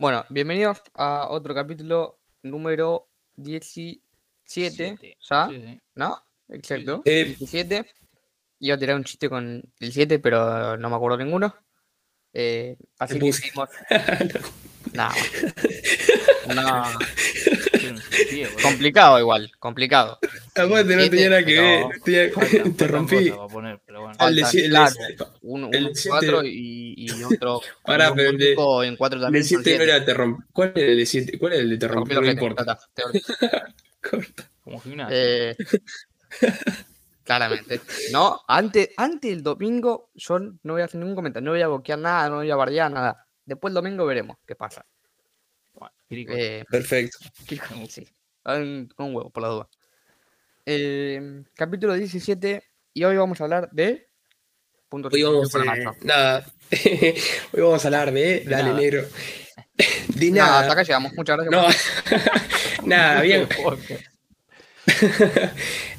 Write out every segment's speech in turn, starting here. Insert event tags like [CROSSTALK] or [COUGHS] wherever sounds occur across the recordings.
Bueno, bienvenidos a otro capítulo número 17. Siete. ¿Ya? Sí, sí. ¿No? Exacto. Eh. 17. Iba a tirar un chiste con el 7, pero no me acuerdo ninguno. Eh, así que seguimos. Nada. [LAUGHS] No, [LAUGHS] Complicado igual, complicado. Aparte no tenía nada que tenía- Faltan- te [LAUGHS] rompí. cosas para poner, pero bueno. El de Faltan, siete- el de claro. siete- Uno, El uno en siete- 4 y, y otro. [LAUGHS] Pará, pero el de- único en 4 El también. son 7 no era te romp- ¿Cuál era el de 7? ¿Cuál era el de te [LAUGHS] Rompí rompí? No importa. Corta. Como gimnasio. Eh, claramente. No, antes, antes del domingo yo no voy a hacer ningún comentario, no voy a boquear nada, no voy a bardear nada. Después el domingo veremos qué pasa. Eh, Perfecto. [LAUGHS] sí, un, un huevo, por la duda. Eh, capítulo 17 y hoy vamos a hablar de... Punto Hoy vamos a. Nada. [LAUGHS] Hoy vamos a hablar de. Dale, nada. negro. [LAUGHS] De Nada, nada. hasta acá llegamos. Muchas gracias. No. nada, bien.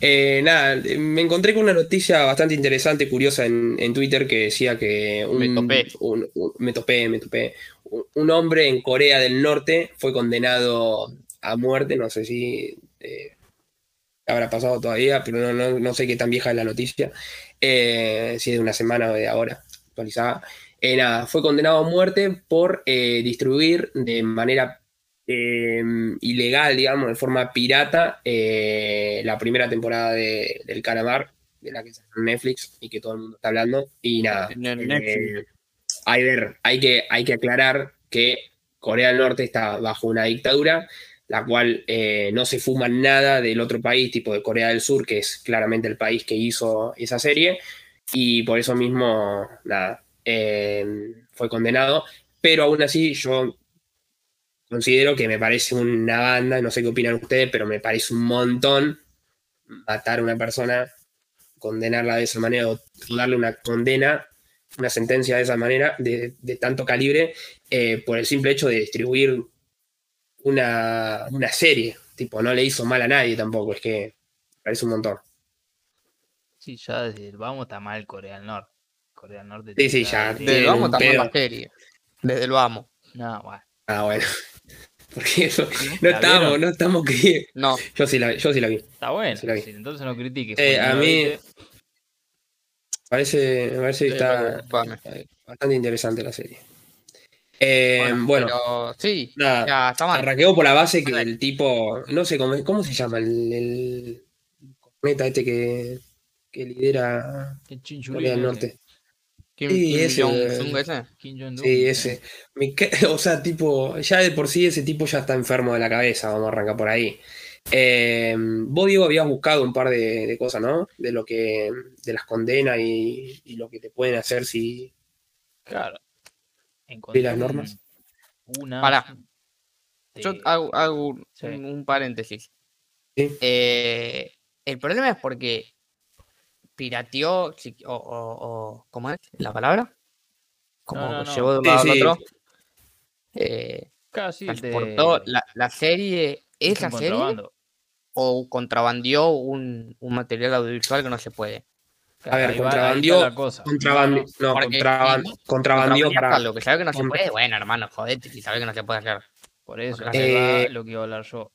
Eh, nada, me encontré con una noticia bastante interesante, curiosa en, en Twitter que decía que un, Me topé. un- un- me topé, me topé. Un, hombre en Corea del Norte fue condenado a muerte, no sé si eh, habrá pasado todavía, pero no, no- no sé qué tan vieja es la noticia, eh, si es de una semana o de ahora, actualizada. Eh, nada, fue condenado a muerte por eh, distribuir de manera ilegal, digamos, de forma pirata, la primera temporada de, del Calamar, de la que salió en Netflix y que todo el mundo está hablando. Y nada, En el Netflix. Hay, ver, hay, que, hay que aclarar que Corea del Norte está bajo una dictadura, la cual eh, no se fuma nada del otro país, tipo de Corea del Sur, que es claramente el país que hizo esa serie, y por eso mismo, nada, eh, fue condenado. Pero aún así, yo considero que me parece una banda, no sé qué opinan ustedes, pero me parece un montón matar a una persona, condenarla de esa manera o darle una condena, una sentencia de esa manera, de, de tanto calibre, eh, por el simple hecho de distribuir una, una serie. Tipo, no le hizo mal a nadie tampoco, es que parece un montón. Sí, ya desde el vamos está mal Corea del Norte. Corea del Norte. Sí, sí, está ya, de- Desde el vamos también pedo. la serie. Desde el vamos. No, bueno. Ah, bueno. [LAUGHS] Porque eso, no ¿La estamos, vieron? no estamos que. No, Yo sí la, yo sí la vi. Está bueno. Sí la vi. sí, entonces no critiques. Eh, a mí- viste. Parece, me parece que Sí, está vale. bastante interesante la serie. Eh, bueno, pero sí, nada, ya está mal. por la base que Vale. el tipo, no sé cómo, cómo se llama el, el corneta este que, que lidera Corea del. Norte. Kim, Sí, Kim ese, ese. Kim. Sí, ese. [LAUGHS] O sea, tipo, ya de por sí ese tipo ya está enfermo de la cabeza, vamos a arrancar por ahí. Eh, vos, Diego, habías buscado un par de, de cosas, ¿no? De lo que, de las condenas y, y lo que te pueden hacer si... Claro. Encontré las normas? Una. Pará. de- Yo hago, hago un, Sí. un- un paréntesis. Sí. Eh, el problema es porque pirateó, o, o- o- ¿cómo es la palabra? Como no, no. llevó de un Sí, lado al sí. otro. Eh, Casi de- transportó la, la serie, esa un serie, contrabando. o contrabandió un, un material audiovisual que no se puede. A ver, contrabandió-. Contrabandió, no, porque contraban- si- contrabandió Contrabandear para... algo que sabe que no se puede, bueno, hermano, jodete, si sabe que no se puede hacer. Por eso, Eh, lo que iba a hablar yo.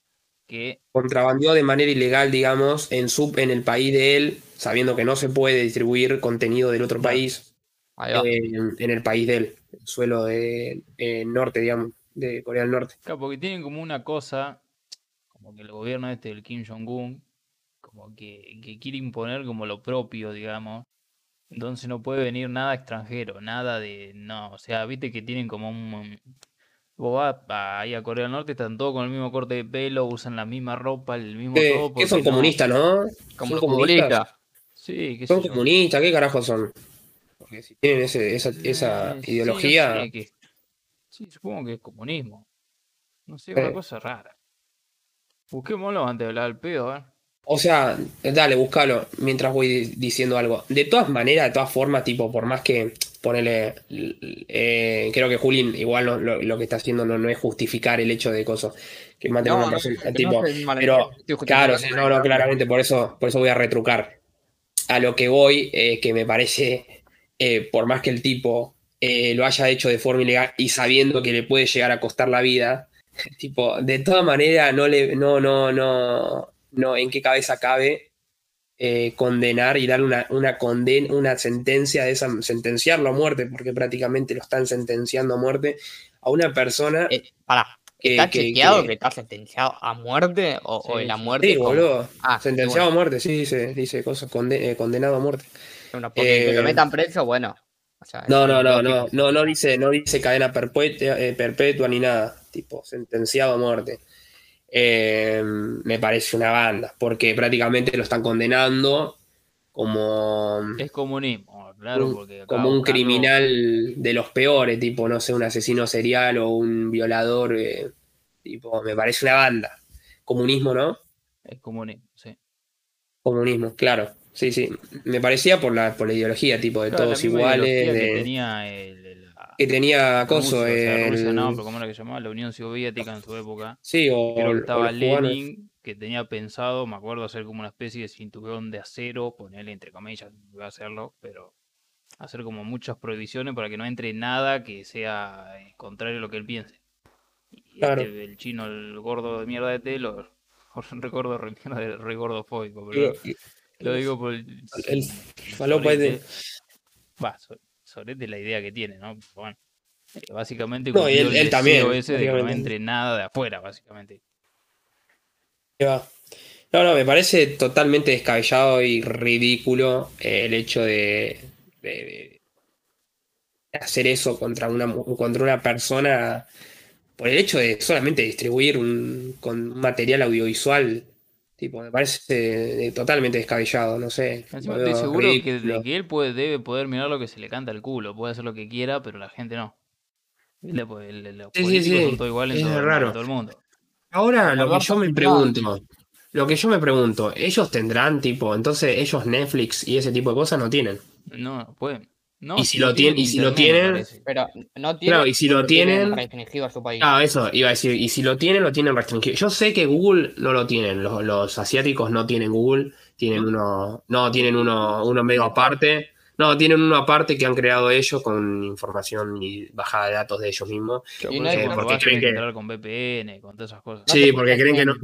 Que contrabandeó de manera ilegal, digamos, en, su, en el país de él, sabiendo que no se puede distribuir contenido del otro país en, en el país de él, el suelo de eh, norte, digamos, de Corea del Norte. Claro, porque tienen como una cosa, como que el gobierno este del Kim Jong-un, como que, que quiere imponer como lo propio, digamos. Entonces no puede venir nada extranjero, nada de, no, o sea, viste que tienen como un... Vos vas ahí a Corea del Norte, están todos con el mismo corte de pelo, usan la misma ropa, el mismo Eh, todo. ¿Qué son no- comunistas, no? Como ¿Son comunistas? Sí, qué ¿Son comunistas? ¿Qué carajo son? Porque si tienen ese- esa, esa no ideología... sé, que- Sí, supongo que es comunismo. No sé, Eh. una cosa rara. Busquémoslo antes de hablar del pedo, a ver. O sea, dale, búscalo mientras voy di- diciendo algo. De todas maneras, de todas formas, tipo, por más que ponele. eh, creo que Julín igual lo, lo- lo que está haciendo no, no es justificar el hecho de cosas que maten a No, una no, persona. tipo, pero, claro, no, no, claramente, por eso, por eso voy a retrucar. A lo que voy, eh, que me parece, eh, por más que el tipo eh, lo haya hecho de forma ilegal y sabiendo que le puede llegar a costar la vida, [LAUGHS] tipo, de toda manera, no le, no, no, no, no, en qué cabeza cabe eh, condenar y dar una, una, condena, una sentencia de esa, sentenciarlo a muerte, porque prácticamente lo están sentenciando a muerte a una persona. Eh, pará, ¿está chequeado que, está sentenciado a muerte o, o en la muerte? Sí, boludo. Ah, sentenciado a muerte, sí, dice, dice cosas, condenado a muerte. Bueno, porque que lo metan preso, bueno, no, no, no, no, no, no dice, no dice cadena perpetua, eh, perpetua ni nada, tipo sentenciado a muerte. Eh, me parece una banda, porque prácticamente lo están condenando como. Es comunismo, claro, porque como un criminal de los peores, tipo, no sé, un asesino serial o un violador, eh, tipo, me parece una banda. Comunismo, ¿no? Es comunismo, sí. Comunismo, claro. Sí, sí. Me parecía por la, por la ideología, tipo, de todos iguales. De... Que tenía el, que tenía acoso. Rusia, no, pero ¿cómo era que llamaba? La Unión Soviética en su época. Sí, o. Pero estaba Lenin, que tenía pensado, me acuerdo, hacer como una especie de cinturón de acero, ponerle entre comillas, iba a hacerlo, pero hacer como muchas prohibiciones para que no entre nada que sea eh, contrario a lo que él piense. Y claro. este, el chino, el gordo de mierda de té, [LAUGHS] lo recuerdo re, re gordofóbico, pero. Lo digo por el. El falopa de. Va, sobre la idea que tiene, ¿no? Bueno, eh, básicamente. No, y él, él también. Ese de que no entre nada de afuera, básicamente. No, no, me parece totalmente descabellado y ridículo el hecho de, de, de hacer eso contra una, contra una persona por el hecho de solamente distribuir un, con un material audiovisual Tipo, me parece totalmente descabellado, no sé. Encima estoy seguro que, de que él puede, debe poder mirar lo que se le canta al culo, puede hacer lo que quiera, pero la gente no. Los sí, sí, sí. son todo igual en todo, raro. en todo el mundo. Ahora, lo que yo me pregunto, lo que yo me pregunto, ellos tendrán tipo, entonces ellos Netflix y ese tipo de cosas no tienen. No, no pueden. No, y si lo tienen, y si lo tienen, pero no tienen, claro, y si lo tienen, restringido a su país. Ah, eso iba a decir, y si lo tienen, lo tienen restringido. Yo sé que Google no lo tienen, los, los asiáticos no tienen Google, tienen uno, no, tienen uno, uno medio aparte. No, tienen uno aparte que han creado ellos con información y bajada de datos de ellos mismos. Y no eh, porque creen que entrar con VPN, con todas esas cosas. Sí, porque creen que no.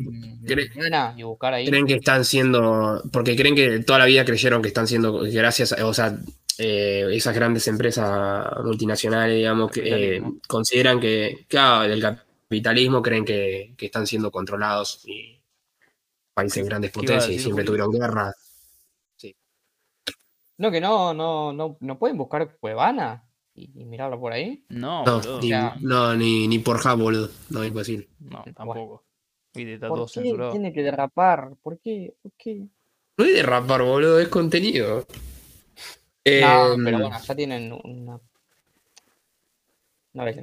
Creen, y buscar ahí. creen que están siendo. Porque creen que toda la vida creyeron que están siendo. Gracias. O sea, eh, esas grandes empresas multinacionales, digamos, que eh, consideran que, claro, el capitalismo creen que, que, están siendo controlados y países grandes potencias y siempre tuvieron guerra. Sí. No, que no, no, no, no pueden buscar Cuevana y, y mirarlo por ahí. No, no, ni, o sea, no ni, ni, por Hub, boludo. No es posible. No, tampoco. ¿Por qué tiene que derrapar? ¿Por qué? ¿Por qué? No es derrapar, boludo, es contenido. No, pero bueno, ya tienen una. Una vez.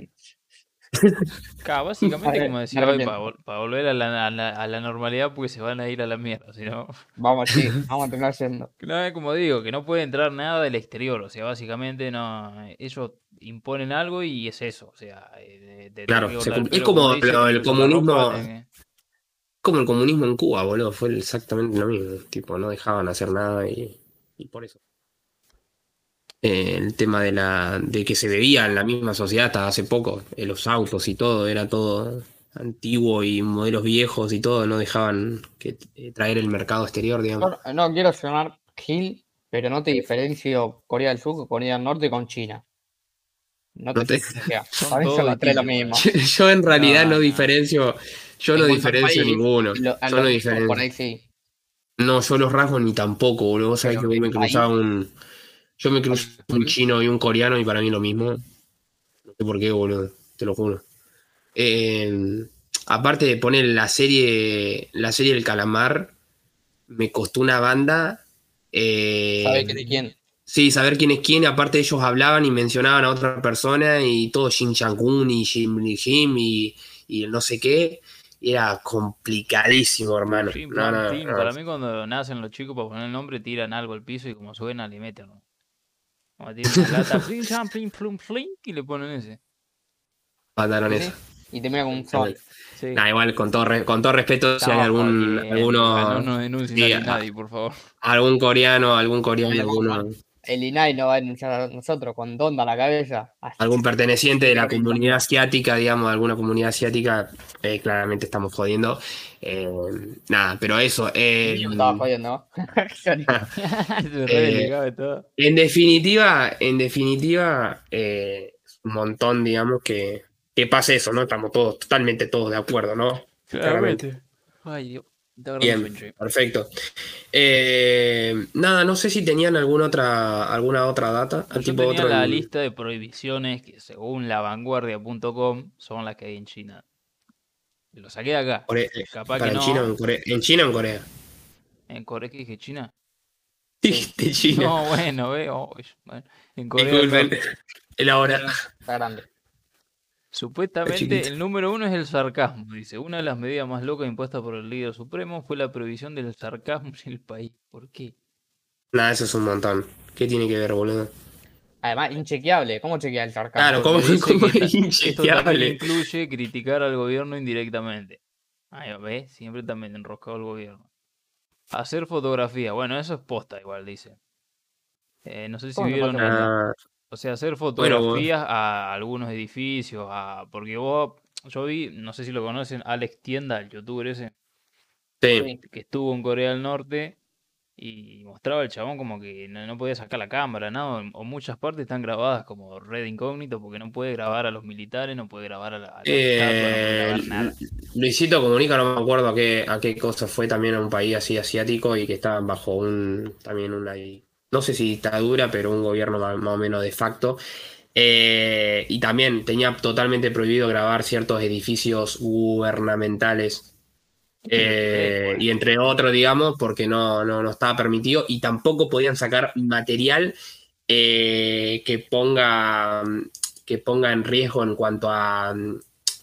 [LAUGHS] Claro, básicamente, como decía hoy, para, para, volver a la, a, la, a la, normalidad, pues se van a ir a la mierda, si no. Vamos, sí, [LAUGHS] vamos a terminar siendo. No, como digo, que no puede entrar nada del exterior, o sea, básicamente no. Ellos imponen algo y es eso, o sea. De, de claro, se, es como, como dice, el comunismo. Como el comunismo en Cuba, boludo, fue exactamente lo mismo. Tipo, no dejaban hacer nada y, y por eso. Eh, el tema de la de que se bebía en la misma sociedad hasta hace poco, eh, los autos y todo, era todo antiguo y modelos viejos y todo, no dejaban que eh, traer el mercado exterior, digamos. No, no quiero llamar Gil, pero no te diferencio Corea del Sur con Corea del Norte con China. No te, no te... A [LAUGHS] mí son lo mismo. Yo, [LAUGHS] yo, en realidad no, no diferencio, yo no diferencio país, ninguno. Lo, yo no diferencio. Por ahí sí. No, yo los rasgos ni tampoco, boludo. Vos sabés que me cruzaba un yo me cruzo un chino y un coreano y para mí lo mismo. No sé por qué, boludo, te lo juro. Eh, aparte de poner la serie, la serie del calamar, me costó una banda. Eh, ¿Saber de quién? Sí, saber quién es quién. Aparte ellos hablaban y mencionaban a otra persona y todo Shin Chang-un y Jim Jim y, y no sé qué. Era complicadísimo, hermano. Sí, no, no, no, para mí cuando nacen los chicos para poner el nombre tiran algo al piso y como suena le meten. ¿No? Como tiene una lata, [LAUGHS] plin, cham, plin, plum, plin, y le ponen ese. Mandaron eso. Y te mira con un sol. Sí. Nah, igual, con todo, re, con todo respeto, si hay algún. Alguno. No, no denuncien sí, a nadie, por favor. Algún coreano, algún coreano, alguno. El INAI no va a denunciar a nosotros con donda la cabeza. Algún perteneciente de la comunidad asiática, digamos, alguna comunidad asiática, eh, claramente estamos jodiendo. Eh, nada, pero eso. Eh, estaba jodiendo. [LAUGHS] [LAUGHS] en definitiva, en definitiva, un montón, digamos, que, que pase eso, ¿no? Estamos todos, totalmente todos de acuerdo, ¿no? Claramente. Ay, Dios. Bien, perfecto. Eh, nada, no sé si tenían alguna otra, alguna otra data. Yo tenía la lista de prohibiciones que según lavanguardia.com son las que hay en China. Lo saqué de acá. En, China, en, Corea, ¿En China o en Corea? ¿En Corea qué dije? ¿China? Dijiste China. No, bueno, veo. en Corea. El ahora. Está grande. Supuestamente el número uno es el sarcasmo, dice. Una de las medidas más locas impuestas por el líder supremo fue la prohibición del sarcasmo en el país. ¿Por qué? Nada, eso es un montón. ¿Qué tiene que ver, boludo? Además, inchequeable. ¿Cómo chequea el sarcasmo? Claro, ¿cómo, [LAUGHS] cómo es inchequeable? Esto incluye criticar al gobierno indirectamente. Ahí ¿ves? Siempre también enroscado al gobierno. Hacer fotografía. Bueno, eso es posta igual, dice. Eh, no sé si vieron... O sea, hacer fotografías a algunos edificios, a... porque vos, yo vi, no sé si lo conocen, Alex Tienda, el youtuber ese, sí. que estuvo en Corea del Norte y mostraba el chabón como que no, podía sacar la cámara, ¿no? O muchas partes están grabadas como red incógnito porque no puede grabar a los militares, no puede grabar a la, a eh, Luisito Comunica, no me acuerdo a qué, a qué cosa fue también a un país así asiático y que estaban bajo un también una no sé si dictadura, pero un gobierno más, o menos de facto. Eh, y también tenía totalmente prohibido grabar ciertos edificios gubernamentales. Eh, y entre otros, digamos, porque no, no, estaba permitido. Y tampoco podían sacar material eh, que, ponga, que ponga en riesgo en cuanto a,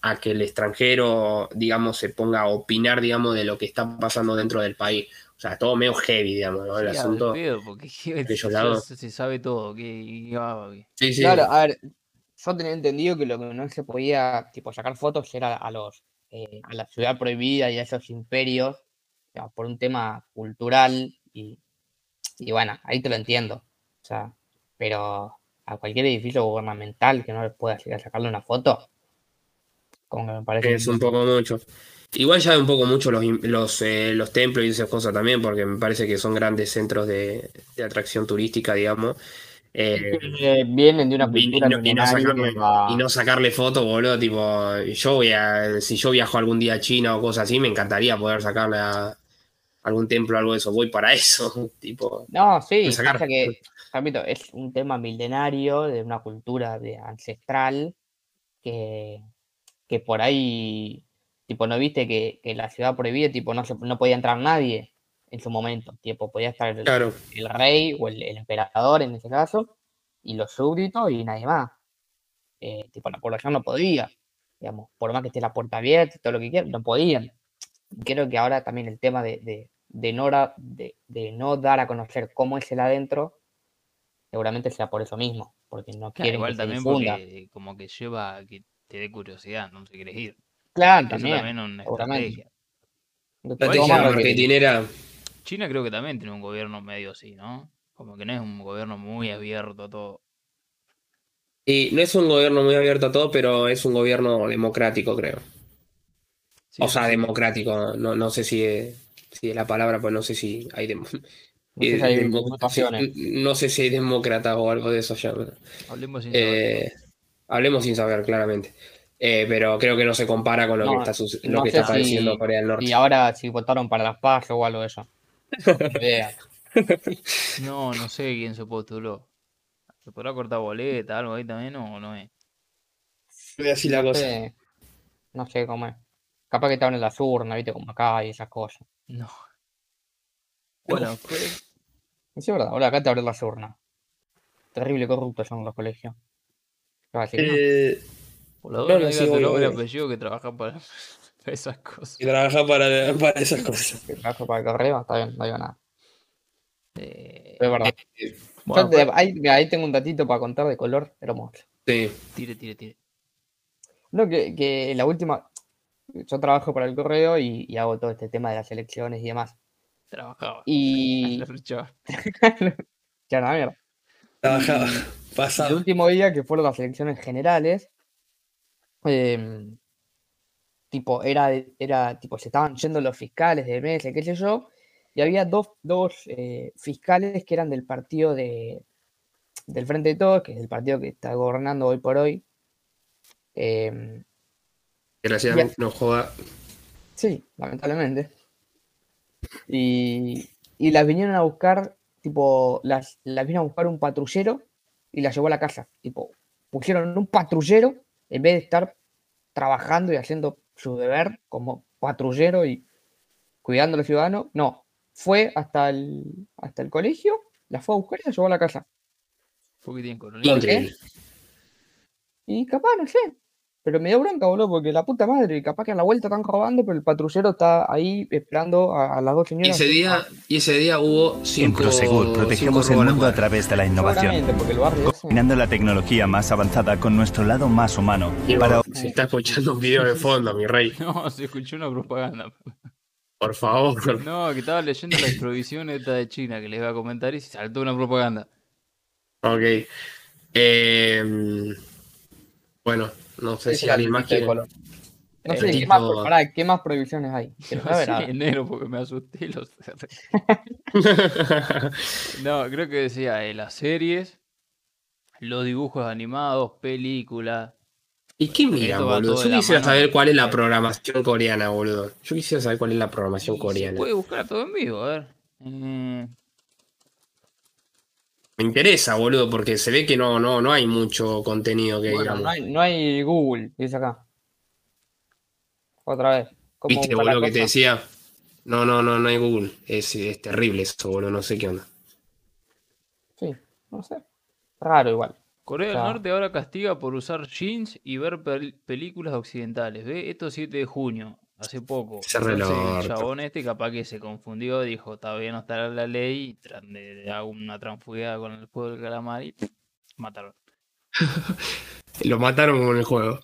a que el extranjero, digamos, se ponga a opinar, digamos, de lo que está pasando dentro del país. O sea, todo medio heavy, digamos, ¿no? El asunto. porque [LAUGHS] se sabe todo. Que, sí, sí. Claro, a ver, yo tenía entendido que lo que no se podía, tipo, sacar fotos era a los eh, a la ciudad prohibida y a esos imperios, por un tema cultural y, y bueno, ahí te lo entiendo. O sea, pero a cualquier edificio gubernamental que no le pueda sacarle una foto, como que me parece. Es un poco mucho. Igual ya un poco mucho los, los, eh, los templos y esas cosas también, porque me parece que son grandes centros de, atracción turística, digamos. Eh, vienen de una cultura y, no, sacarle, fotos, boludo. Tipo, yo voy a, si yo viajo algún día a China o cosas así, me encantaría poder sacarle a algún templo o algo de eso. Voy para eso. [LAUGHS] tipo, no, sí, que, es un tema milenario de una cultura de ancestral que, que por ahí Tipo, ¿no viste que, que la ciudad prohibida, tipo, no, no podía entrar nadie en su momento? Tipo, podía estar el, rey o el, emperador en ese caso, y los súbditos y nadie más. Eh, tipo, la población no podía, digamos, por más que esté la puerta abierta y todo lo que quieran, no podían. Creo que ahora también el tema de, de, no, de, no dar a conocer cómo es el adentro, seguramente sea por eso mismo, porque no quieren igual también porque como que lleva que te dé curiosidad, no se quieres ir. Claro, también. también una estrategia. China creo que también tiene un gobierno medio así, ¿no? Como que no es un gobierno muy abierto a todo. Y no es un gobierno muy abierto a todo, pero es un gobierno democrático, creo. o sea, democrático. No, no sé si es, si la palabra, pues no sé si hay, [LAUGHS] no, sé si hay demócratas o algo de eso ya. Hablemos sin saber. Hablemos sin saber, claramente. Eh, pero creo que no se compara con lo que está, lo que está padeciendo Corea del Norte. Y ahora si votaron para las paz o algo de eso. [LAUGHS] no, no sé quién se postuló. ¿Se podrá cortar boleta, algo ahí también o no es? Voy así la cosa. no sé cómo es. Capaz que estaban en las urnas, viste, como acá y esas cosas. No. Bueno, pues... [LAUGHS] Es verdad, ahora acá te abren las urnas. Terrible corruptos son los colegios. Eh... Por la duda, no, sí, tu nombre y apellido que trabaja [LAUGHS] para, esas cosas. Y trabaja para, para esas cosas. Que trabaja para el correo, está bien, no digo nada. Eh, es verdad. Eh, bueno, pues- ahí, tengo un datito para contar de color hermoso. Sí. Tire, tire, tire. No, que, que la última. Yo trabajo para el correo y, y, hago todo este tema de las elecciones y demás. Trabajaba. Y. [LAUGHS] [LAUGHS] ya, el último día, que fueron las elecciones generales, em, tipo, era, era, tipo, se estaban yendo los fiscales de mesa, qué sé yo, y había dos, dos eh, fiscales que eran del partido de, del Frente de Todos, que es el partido que está gobernando hoy por hoy. Em, Desgraciadamente no joda. Sí, lamentablemente. Y, y las vinieron a buscar, tipo, las, las vino a buscar un patrullero y las llevó a la casa. Tipo, pusieron un patrullero en vez de estar trabajando y haciendo su deber como patrullero y cuidando a los ciudadanos. No, fue hasta el, hasta el colegio, la fue a buscar y la llevó a la casa. Poquitín coronel. Increíble. Y capaz, no sé. Pero me dio bronca, boludo, porque la puta madre, capaz que a la vuelta están robando, pero el patrullero está ahí esperando a, a las dos Y señoras. ese día, y ese día hubo En cinco. Prosegur protegemos el mundo a través de la innovación, Seguramente, porque el barrio ese- combinando la tecnología más avanzada con nuestro lado más humano Diego, para Se está escuchando un video de fondo, mi rey. [LAUGHS] No, se escuchó una propaganda. Por favor. No, que estaba leyendo la prohibición esta de China que les iba a comentar y se saltó una propaganda. Ok. Eh, bueno, no sé si alguien el más quiere. color. No sé, ¿qué más, pará, ¿qué más prohibiciones hay? [LAUGHS] Quiero No enero porque me asusté. Los... [LAUGHS] No, creo que decía eh, las series, los dibujos animados, películas. ¿Y qué miran, boludo? Yo quisiera mano. saber cuál es la programación coreana, boludo. Yo quisiera saber cuál es la programación coreana. Se puede buscar todo en vivo, a ver. Eh, Me interesa, boludo, porque se ve que no, no, no hay mucho contenido que Bueno, digamos. no, hay, no hay Google, dice acá. Otra vez. ¿Cómo ¿Viste, boludo, que te decía? No, no, no, no hay Google. Es, es terrible eso, boludo. No sé qué onda. Sí, no sé. Raro igual. Corea del. Norte ahora castiga por usar jeans y ver pel- películas occidentales. ¿Ve? Esto 7 de junio, hace poco. Se el chabón este capaz que se confundió, dijo, todavía no está la ley, y tran- de, de hago una transfugada con el juego del calamar y mataron. [LAUGHS] Lo mataron con el juego.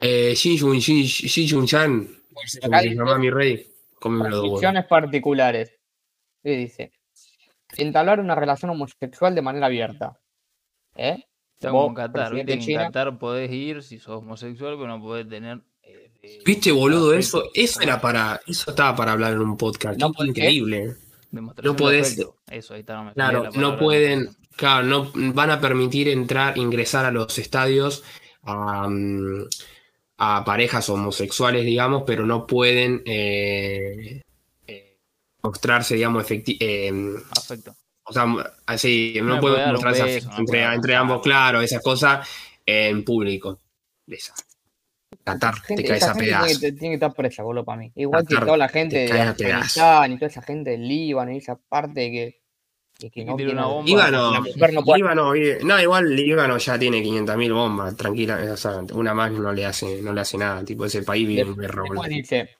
Eh, Shin Jun, Shin, Shin Jun Chan, como se dice- llama mi rey. Condiciones particulares. ¿Qué dice? Entablar una relación homosexual de manera abierta. ¿Eh? Como en Qatar, en China. Qatar podés ir si sos homosexual, pero no podés tener. Eh, eh, ¿Viste, boludo? Eso, eso era para, eso estaba para hablar en un podcast. No, increíble. No podés- afecto. Eso, ahí está. no me salía Claro, la no pueden, claro, no van a permitir entrar, ingresar a los estadios a, a parejas homosexuales, digamos, pero no pueden eh, eh, mostrarse, digamos, efecti- eh, Afecto. o sea, así, no, No le pueden mostrarse beso, no entre, ambos, claro, esas cosas en público. Esa. Qatar, te Gente, caes esa a tiene pedazos. que, tiene que estar presa, boludo, para mí. Igual que toda la te gente de caes. Afganistán y toda esa gente del Líbano y esa parte que, que, que Que no tiene una bomba. Líbano, la mujer no puede- Líbano, eh, no, igual Líbano ya tiene 500.000 bombas, tranquila, o sea, una más no le hace, no le hace nada, tipo ese país vive guerra, boludo. dice,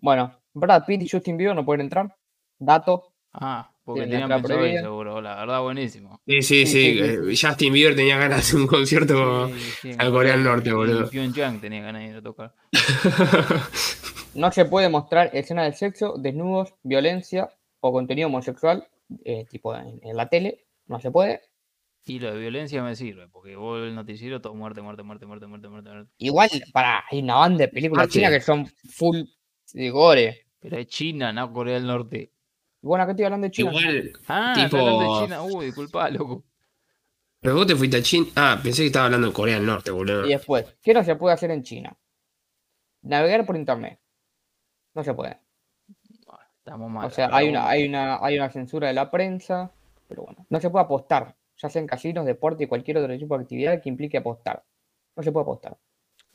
bueno, Brad Pitt y Justin Bieber no pueden entrar. Dato. Ah, porque tenían pensado seguro. La verdad, buenísimo. Sí, sí, Sí, sí, eh, Justin Bieber tenía ganas de hacer un concierto Sí, sí, al Corea del Norte, boludo. Pyongyang tenía ganas de ir a tocar. [LAUGHS] No se puede mostrar escenas de sexo, desnudos, violencia o contenido homosexual, eh, tipo en, en la tele. No se puede. Y lo de violencia me sirve, porque vos el noticiero todo muerte, muerte, muerte, muerte, muerte, muerte, muerte. Igual, para, hay una banda de películas Ah, chinas sí. que son full de gore. Pero es China, no Corea del Norte. Bueno, acá estoy hablando de China. Igual, Ah, Tipo- hablando de China. Uy, disculpa, loco. pero vos te fuiste a China. Ah, pensé que estaba hablando de Corea del Norte, boludo. Y después, ¿qué no se puede hacer en China? Navegar por internet. No se puede. Estamos mal. O sea, hay una, hay una, hay una censura de la prensa, pero bueno, no se puede apostar, ya sea en casinos, deporte y cualquier otro tipo de actividad que implique apostar. No se puede apostar.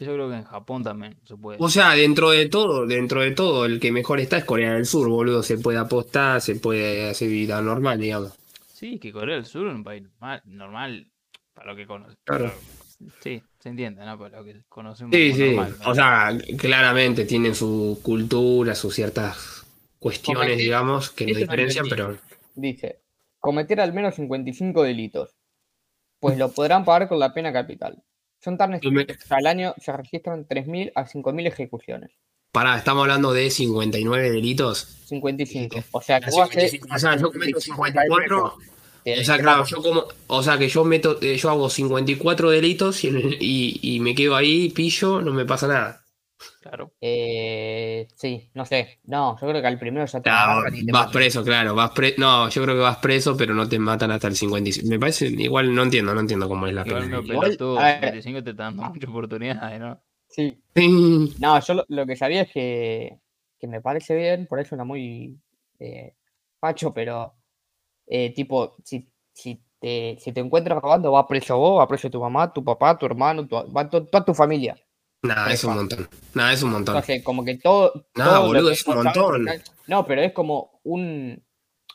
Yo creo que en Japón también se puede. O sea, dentro de todo, dentro de todo, el que mejor está es Corea del Sur, boludo. Se puede apostar, se puede hacer vida normal, digamos. Sí, que Corea del Sur es un país normal, normal para lo que conocemos. Claro. Sí, se entiende, ¿no? Para lo que conocemos Sí, sí. normal. O sea, claramente tienen su cultura, sus ciertas cuestiones, digamos, que nos diferencian, pero Dice, cometer al menos 55 delitos, pues lo podrán pagar con la pena capital. Son tan que al año se registran 3.000 a 5.000 ejecuciones. pará, estamos hablando de 59 delitos. 55. O sea, que vos haces- O sea, yo cometo 54, te O sea, claro, yo como, o sea que yo meto, eh, yo hago 54 delitos y, y, y me quedo ahí, pillo, no me pasa nada. Claro. Eh, sí, no sé. No, yo creo que al primero ya te vas preso, claro, vas pre no, yo creo que vas preso, pero no te matan hasta el 55. Me parece, igual no entiendo, no entiendo cómo es la Igual pena. me Igual, a ver. 55 te dando muchas oportunidades, ¿no? Sí. Sí. No, yo lo, lo que sabía es que, que me parece bien, por eso era muy eh, facho, pero eh, tipo, si, si, te, si te encuentras robando, va preso vos, va preso tu mamá, tu papá, tu hermano, tu, va to- toda tu familia. Nada, es un montón. Nada, es un montón. Entonces, como que todo. No, todo lo boludo, es un montón. No, pero es como un.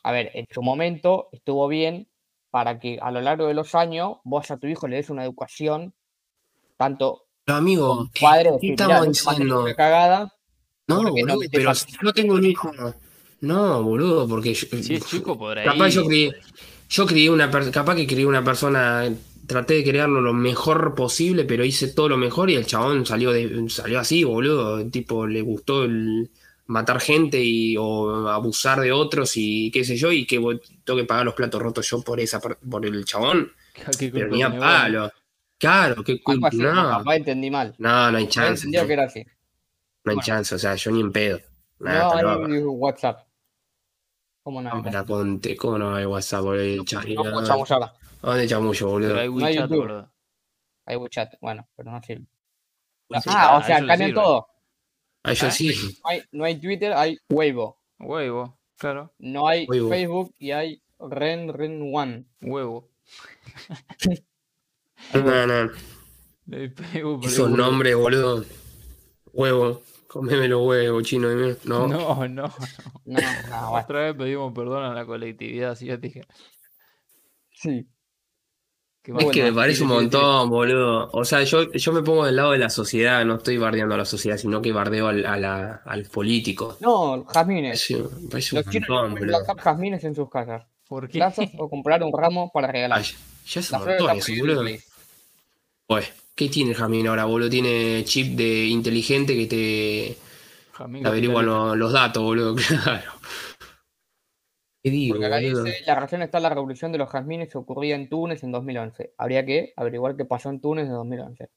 A ver, en su momento estuvo bien para que a lo largo de los años vos a tu hijo le des una educación, tanto Pero amigo, como padre, ¿qué decir, estamos "Mirá, no diciendo? una cagada. No, no boludo, metes pero si yo tengo un hijo. No, boludo, porque yo, Si es chico, ahí. capaz yo crié, yo crié una per- capaz que crié una persona, traté de crearlo lo mejor posible, pero hice todo lo mejor y el chabón salió de, salió así, boludo. Tipo, le gustó el matar gente y o abusar de otros y qué sé yo, y que tengo que pagar los platos rotos yo por esa por el chabón. [LAUGHS] ¿Qué Pero ni a palo. Claro, qué culpa. no, No, capaz entendí mal. no, no hay chance. No, que era así. no hay chance, o sea, yo ni en pedo. Nah, no loco. WhatsApp. ¿Cómo no? No me la conté, ¿cómo no hay WhatsApp, boludo? No ahora. ¿A ¿Dónde chamullo, boludo? Pero hay No hay WeChat, YouTube. boludo. Hay WeChat, bueno, pero no sirve. Sí, ah, o a sea, cambian todo. Ah, yo ¿Ah? sí. No hay, no hay Twitter, hay Weibo. Huevo, claro. No hay Weibo. Facebook y hay Ren Ren One. Huevo. No, no. Esos huevo. nombres, boludo. Huevo. Comeme los huevos, chino. No. No, no, no. No, no. Otra vez pedimos perdón a la colectividad asiática. Sí. Es que me parece un montón, boludo. O sea, yo, yo me pongo del lado de la sociedad, no estoy bardeando a la sociedad, sino que bardeo al, a la, al político. No, jazmines. Parece, me parece un Los chinos montón, boludo. jazmines en sus casas. ¿Por qué? Plazas o comprar un ramo para regalar. Ay, ya es un montón eso, boludo. Pues, ¿qué tiene el Jamín ahora, boludo? Tiene chip de inteligente que te Jamín te averigua los datos, boludo, [LAUGHS] claro. ¿Qué digo, Porque acá boludo? dice, la razón está en la revolución de los jazmines que ocurría en Túnez en 2011. Habría que averiguar qué pasó en Túnez en 2011.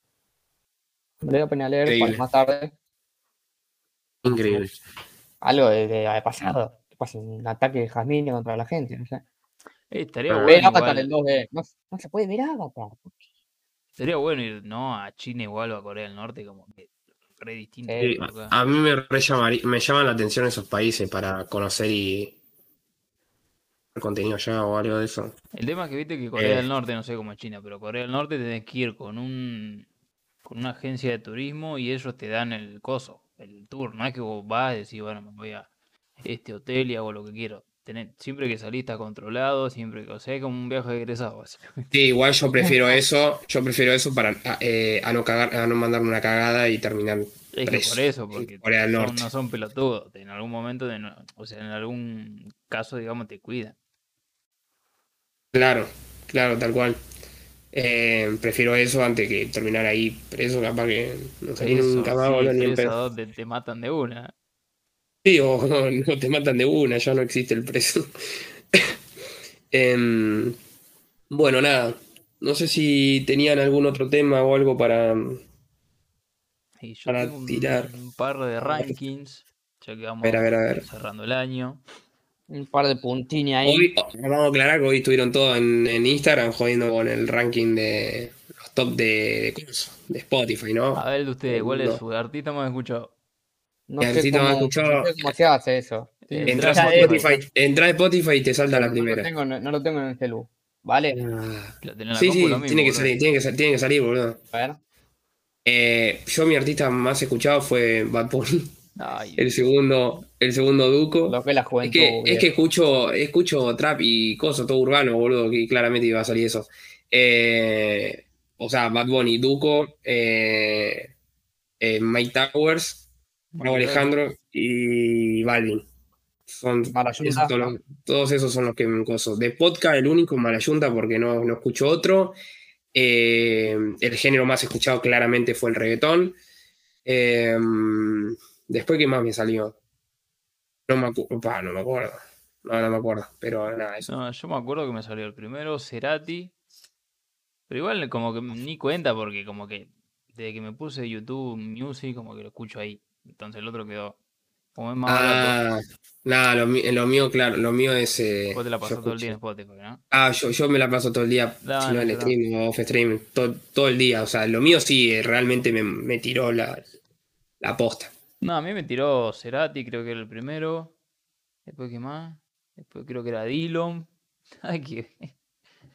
Me lo voy a poner a leer para Increíble. más tarde. Increíble. Algo de, de pasado. Un ataque de jazmines contra la gente, no sé. Eh, estaría Pero Ver bueno Avatar igual. en 2D. No, no se puede ver Avatar. Sería bueno ir, ¿no? A China igual o a Corea del Norte, como que re distinto. Sí, a mí me, re llamaría- me llaman la atención esos países para conocer y contenido allá o algo de eso. El tema es que viste que Corea Eh. del Norte, no sé cómo es China, pero Corea del Norte tenés que ir con un con una agencia de turismo y ellos te dan el coso, el tour. No es que vos vas y decís, bueno, me voy a este hotel y hago lo que quiero. Tenés- siempre que salís está controlado, siempre que, o sea, es como un viaje de egresado. Sí, igual yo prefiero eso, yo prefiero eso para a, eh, a no cagar, a no mandarme una cagada y terminar. Es que por eso, porque Corea del son- Norte. no son pelotudos. En algún momento, de o sea, en algún caso, digamos, te cuidan. Claro, claro, tal cual. Eh, prefiero eso antes que terminar ahí preso, capaz que no salí Preso, nunca más, sí, ni en pedo. te, te matan de una. Sí, o [LAUGHS] no te matan de una, ya no existe el preso. [LAUGHS] Em, bueno, nada. No sé si tenían algún otro tema o algo para. Yo Para tengo tirar. un par de rankings, ya que vamos ver, a ver, a ver. cerrando el año. Un par de puntini ahí. Hoy, vamos a aclarar que hoy estuvieron todos en, en Instagram jodiendo con el ranking de los top de, de, Spotify, ¿no? A ver de ustedes, ¿cuál es No. su artista más escuchado? No sé, cómo, escuchado. no sé cómo se hace eso. Entras ya a Spotify, entra a Spotify y te salta la no, lo primera. tengo, no, no lo tengo en el celu. ¿Vale? Ah. Sí, sí, mismo, tiene que salir, tiene que, sa- tiene que salir, boludo. A ver. Eh, yo mi artista más escuchado fue Bad Bunny, Ay, el segundo, el segundo Duco. Lo que es que, es que escucho, escucho trap y cosas, todo urbano, boludo, que claramente iba a salir eso. Eh, o sea, Bad Bunny, Duco, eh, eh, Mike Towers, Raúl Alejandro y Balvin. Son esos todos, los- todos esos son los que me coso. De podcast, el único Malayunta, porque no, no escucho otro. Eh, el género más escuchado claramente fue el reggaetón. Después, ¿qué más me salió? No me, acu- pa, no me acuerdo. No, no me acuerdo. Pero nada, eso. No, yo me acuerdo que me salió el primero, Cerati. Pero igual como que ni cuenta porque como que desde que me puse YouTube Music como que lo escucho ahí. Entonces el otro quedó como es más. Ah, nada, lo, lo mío, claro, lo mío es. eh, Vos te la pasás todo el día en Spotify, ¿no? Ah, yo, yo me la paso todo el día, si Dale, no en pero- stream o off stream, todo, todo el día. O sea, lo mío sí, eh, realmente me, me tiró la, la posta. No, a mí me tiró Cerati, creo que era el primero. Después, ¿qué más? Después creo que era Dillon. Ay, qué...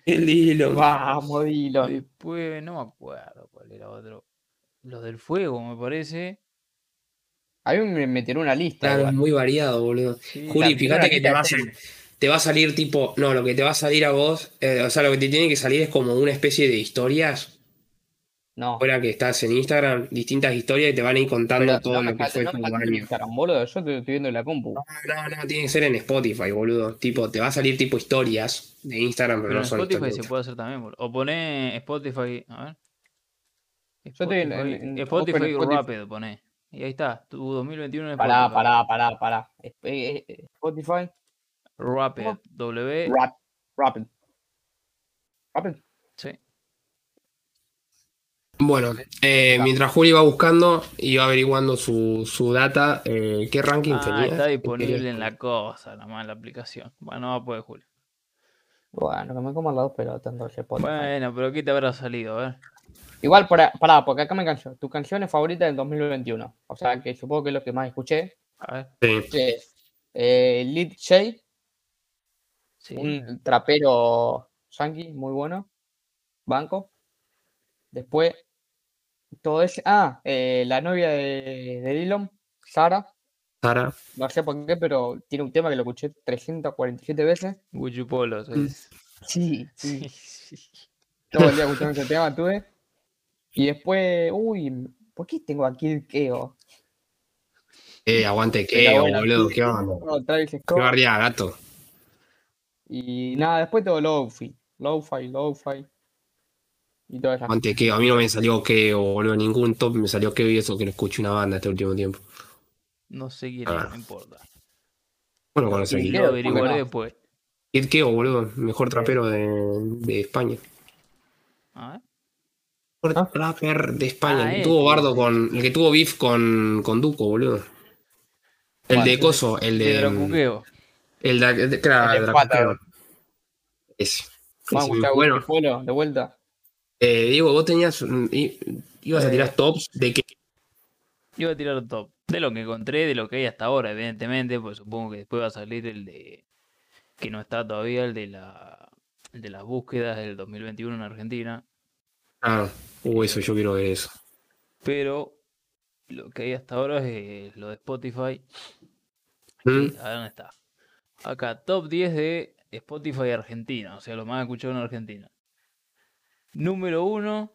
El hilo. Vamos, dilo. Después, no me acuerdo cuál era otro. Los del fuego, me parece. A mí me metieron una lista. Claro, igual. muy variado, boludo. Sí. Juli, fíjate que te va, a salir, te va a salir tipo. No, lo que te va a salir a vos, eh, o sea, lo que te tiene que salir es como una especie de historias. No. Ahora que estás en Instagram, distintas historias y te van a ir contando Pero todo no lo que fue no tu año. Instagram, boludo. Yo te estoy viendo en la compu. No, no, no, tiene que ser en Spotify, boludo. Tipo, te va a salir tipo historias de Instagram, pero, Pero en no son Spotify se puede hacer también, boludo. O poné Spotify, a ver. Spotify, en- en Spotify. Rapid, poné. Y ahí está, tu 2021 en Pará, Spotify. pará, pará, pará. Eh, eh, eh, Spotify. Rapid, ¿Cómo? W. Rap, Rapid. Rapid. Bueno, eh, mientras Juli va buscando y va averiguando su, su data, eh, ¿qué ranking Ah, tenía? está ¿Qué disponible en la cosa, nomás en la aplicación. Bueno, no va a poder, Julio. Bueno, que me coman las dos pelotas entonces. Bueno, pero ¿qué te habrá salido? A ver. Igual, para, pará, porque acá me canso. Tu canción es favorita del 2021. O sea, que supongo que es lo que más escuché. A ver. Sí. Es eh, Lid Shay, Sí. un trapero yankee muy bueno. Banco. Después, todo ese. Ah, eh, la novia de, de Dylan, Sara. Sara. No sé por qué, pero tiene un tema que lo escuché 347 veces. Gucci Polo, sí. Sí, Sí, [LAUGHS] sí. Todo el día escuchando ese tema tuve. Y después, uy, ¿por qué tengo aquí el Keo? Eh, aguante bueno, boludo, qué onda. no, Travis Qué bardeada, gato. Y nada, después todo Lo-Fi. Lo-Fi, Lo-Fi. Y todas esas a mí no me salió que, boludo, ningún top me salió que y eso que lo escuché una banda este último tiempo. No sé quién Ah. no importa. Bueno, Y aquí. Lo Keo, averiguaré ¿por qué no? después. Kid Keo, boludo, mejor trapero de, de España. A ver. Mejor Ah. rapper de España. Ah, el que ese. tuvo bardo con. El que tuvo beef con, con Duco, boludo. El de Coso, el De de. Dracuqueo. El de, el de- claro, El de. Ese. Vamos bueno, de vuelta. Eh, Diego, vos tenías. un- ibas a Eh. tirar tops de. Yo voy a tirar top. De lo que encontré, de lo que hay hasta ahora, evidentemente, pues supongo que después va a salir el de. Que no está todavía, el de la. El de las búsquedas del 2021 en Argentina. Ah, uh, eso, yo quiero ver eso. Pero lo que hay hasta ahora es eh, lo de Spotify. ¿Mm? A ver dónde está. Acá, top 10 de Spotify Argentina, o sea, lo más escuchado en Argentina. Número 1.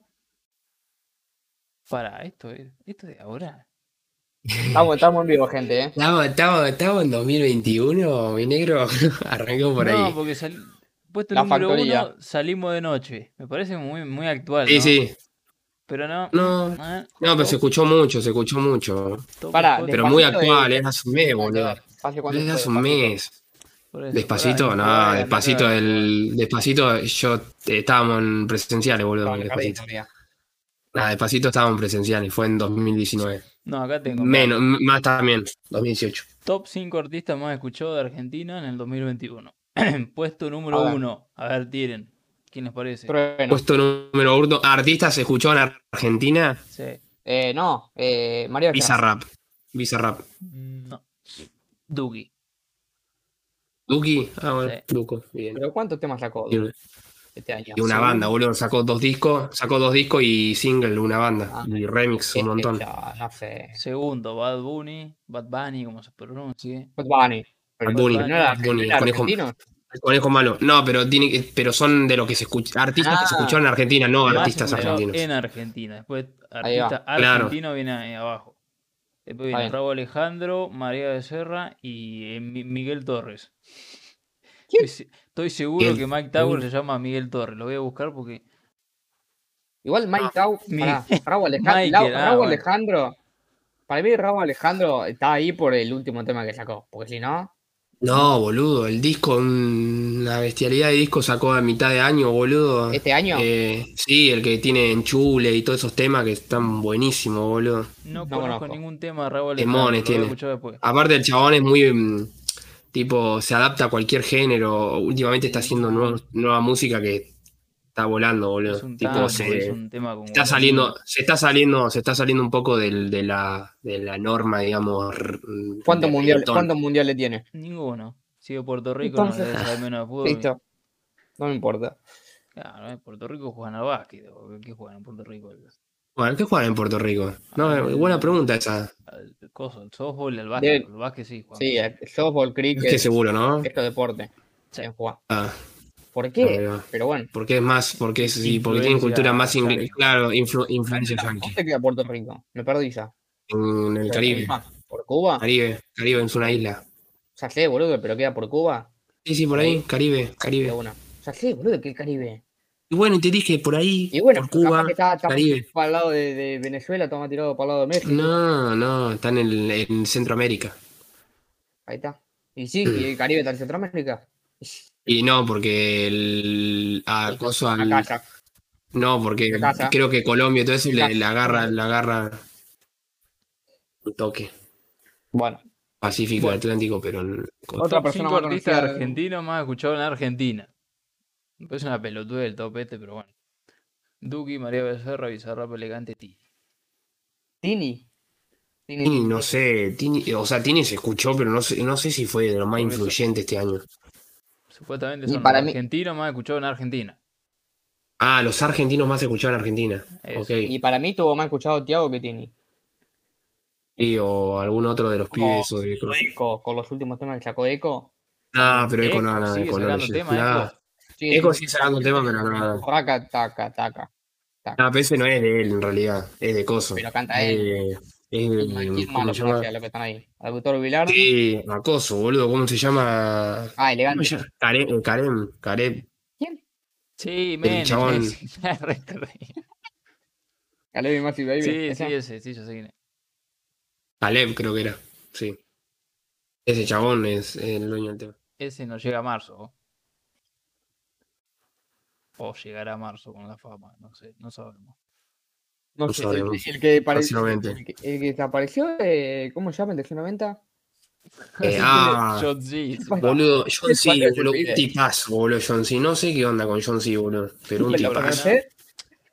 Para, esto es, esto es de ahora. Estamos, estamos en vivo, gente, ¿eh? Estamos, estamos, estamos en 2021, mi negro. [LAUGHS] Arrancó por no, ahí. porque sal- puesto La número factoría. 1, salimos de noche. Me parece muy, muy actual. Sí, ¿no? sí. Pero no. No, ah, no, pero se escuchó mucho, se escuchó mucho. Spotify. Pero muy actual, de- es hace un mes, boludo. ¿Hace cuánto Es hace un mes. Eso, Despacito, no, no, despacito del. Despacito, yo eh, estábamos en presenciales, boludo. No, despacito. Nada, despacito estábamos en presenciales, fue en 2019. No, acá tengo. Menos, más también, 2018. Top 5 artistas más escuchados de Argentina en el 2021. [CLEARS THROAT] Puesto número A ver. 1. A ver, tiren. ¿Quién les parece? Puesto número uno, artistas se escuchó en Argentina, Sí. Eh, no, eh, María Becerra. Bizarrap. Bizarrap. No. Duki. Duki, ah, bueno, Sí. Duco, bien. ¿Pero cuántos temas sacó una- este año? y una Sí. banda, boludo, sacó dos discos, sacó dos discos y single, una banda. Ah. Y remix, un montón. ya, no sé. Segundo, Bad Bunny. Bad Bunny, como se pronuncie. Bad Bunny. Bad Bunny, ¿No era, Bad Bunny, no era el conejo- argentino? El conejo malo. No, pero tiene que- pero son de lo que se escucha. Artistas que se Ah. escucharon en Argentina, no artistas argentinos. En Argentina. Después, artista Claro. argentino viene ahí abajo. Después viene bien. Raúl Alejandro, María Becerra y eh, Mi- Miguel Torres. ¿Quién? Estoy, se- estoy seguro Miguel que Mike Tower se llama Miguel Torres. Lo voy a buscar porque. Igual Mike Tau, Mi- pará, Raúl Alejandro, [LAUGHS] Michael, Lau- ah, Raúl bueno. Alejandro, para mí Raúl Alejandro está ahí por el último tema que sacó, porque si no, No, boludo, el disco, una bestialidad de disco sacó a mitad de año, boludo. ¿Este año? Eh, sí, el que tiene enchule y todos esos temas que están buenísimos, boludo. No, No conozco conozco. ningún tema de Raúl Demones tiene. Aparte el chabón es muy mm, tipo, se adapta a cualquier género. Últimamente está haciendo nueva, nueva música que está volando, boludo. Es un tipo, tango, se, es un tema como está saliendo, se está saliendo, se está saliendo un poco del- de la, de la norma, digamos. r- ¿Cuántos mundiales reggaetón. ¿cuántos mundiales tiene? Ninguno. Sigue Puerto Rico, no Entonces- debe saber menos de fútbol. Listo. No me importa. Claro, en Puerto Rico juegan al básquet. ¿o ¿Qué juegan en Puerto Rico? Bueno, ¿qué juegan en Puerto Rico? No, eh, buena pregunta esa. el coso, el softball y el básquet. El básquet sí juegan. Sí, el softball, Es cricket, que seguro, ¿no? estos deportes. Sí. Se jugar. Ah, ¿Por qué? Pero bueno. porque es más, porque es, sí, porque tienen cultura más yankee. claro, influ- influencia yankee. ¿Dónde queda Puerto Rico? Me perdí ya. En el Caribe. ¿Por Cuba? Caribe, Caribe es una isla. Ya sé, boludo, pero queda por Cuba. Sí, sí, por ahí, Caribe, Caribe. Ya sé, boludo, que el Caribe. Y bueno, y te dije por ahí, Y bueno, por Cuba, que está, está Caribe. para el lado de, de Venezuela, toma tirado para el lado de México. No, no, están en, en Centroamérica. Ahí está. Y sí, y el Caribe está en Centroamérica. Y no, porque el ah, coso al- no, porque creo que Colombia y todo eso le, agarra, le agarra un toque. Bueno, Pacífico Bueno. Atlántico, pero con- Otra persona más conocida- argentinos más escuchados en Argentina. Es una pelotuda el top este, pero bueno. Duki, María Becerra, Bizarrap, Elegante, Ti. Tini. Tini, Tini, no sé, Tini, o sea, Tini se escuchó, pero no sé, no sé si fue de lo más influyente este año. Supuestamente Y son para los mí- argentinos más escuchados en Argentina. Ah, los argentinos más escuchados en Argentina. Eso. Ok. Y para mí tuvo más escuchado Tiago que Tini. Sí, o algún otro de los pibes. O de... Eco, con los últimos temas que sacó Eco. Ah, pero Eco no, Eco, no, sigue Eco no. sacando no, tema, no. Eco. Sí, Eco sí, sigue sacando tema, pero no. Raca, taca, taca. Ah, pero ese no es de él en realidad, es de Coso. Pero canta él. ¿Quién ¿cómo se llama? conocía, los que están ahí? ¿Al Vilar? Sí, Acoso, boludo, ¿cómo se llama? Ah, ¿Cómo elegante. se llama? Karem, eh, Karem, Karem. ¿Quién? Sí, men. chabón. [LAUGHS] re- re- Caleb y Massive Baby. Sí, ¿esa? sí, ese, sí, yo sé quién es. Caleb creo que era, sí. Ese chabón es el dueño del tema. Ese no llega a marzo. ¿o? O llegará a marzo con la fama, no sé, no sabemos. No No sé, el, el que Próximamente. el, que, el que desapareció, eh, ¿cómo se llama? ¿El de 90? Eh, [LAUGHS] ah, Shot G. boludo, John C, ¿Cuál es [LAUGHS] el boludo, un tipazo, boludo, John C. No sé qué onda con John C, boludo, pero un ¿Lo tipazo.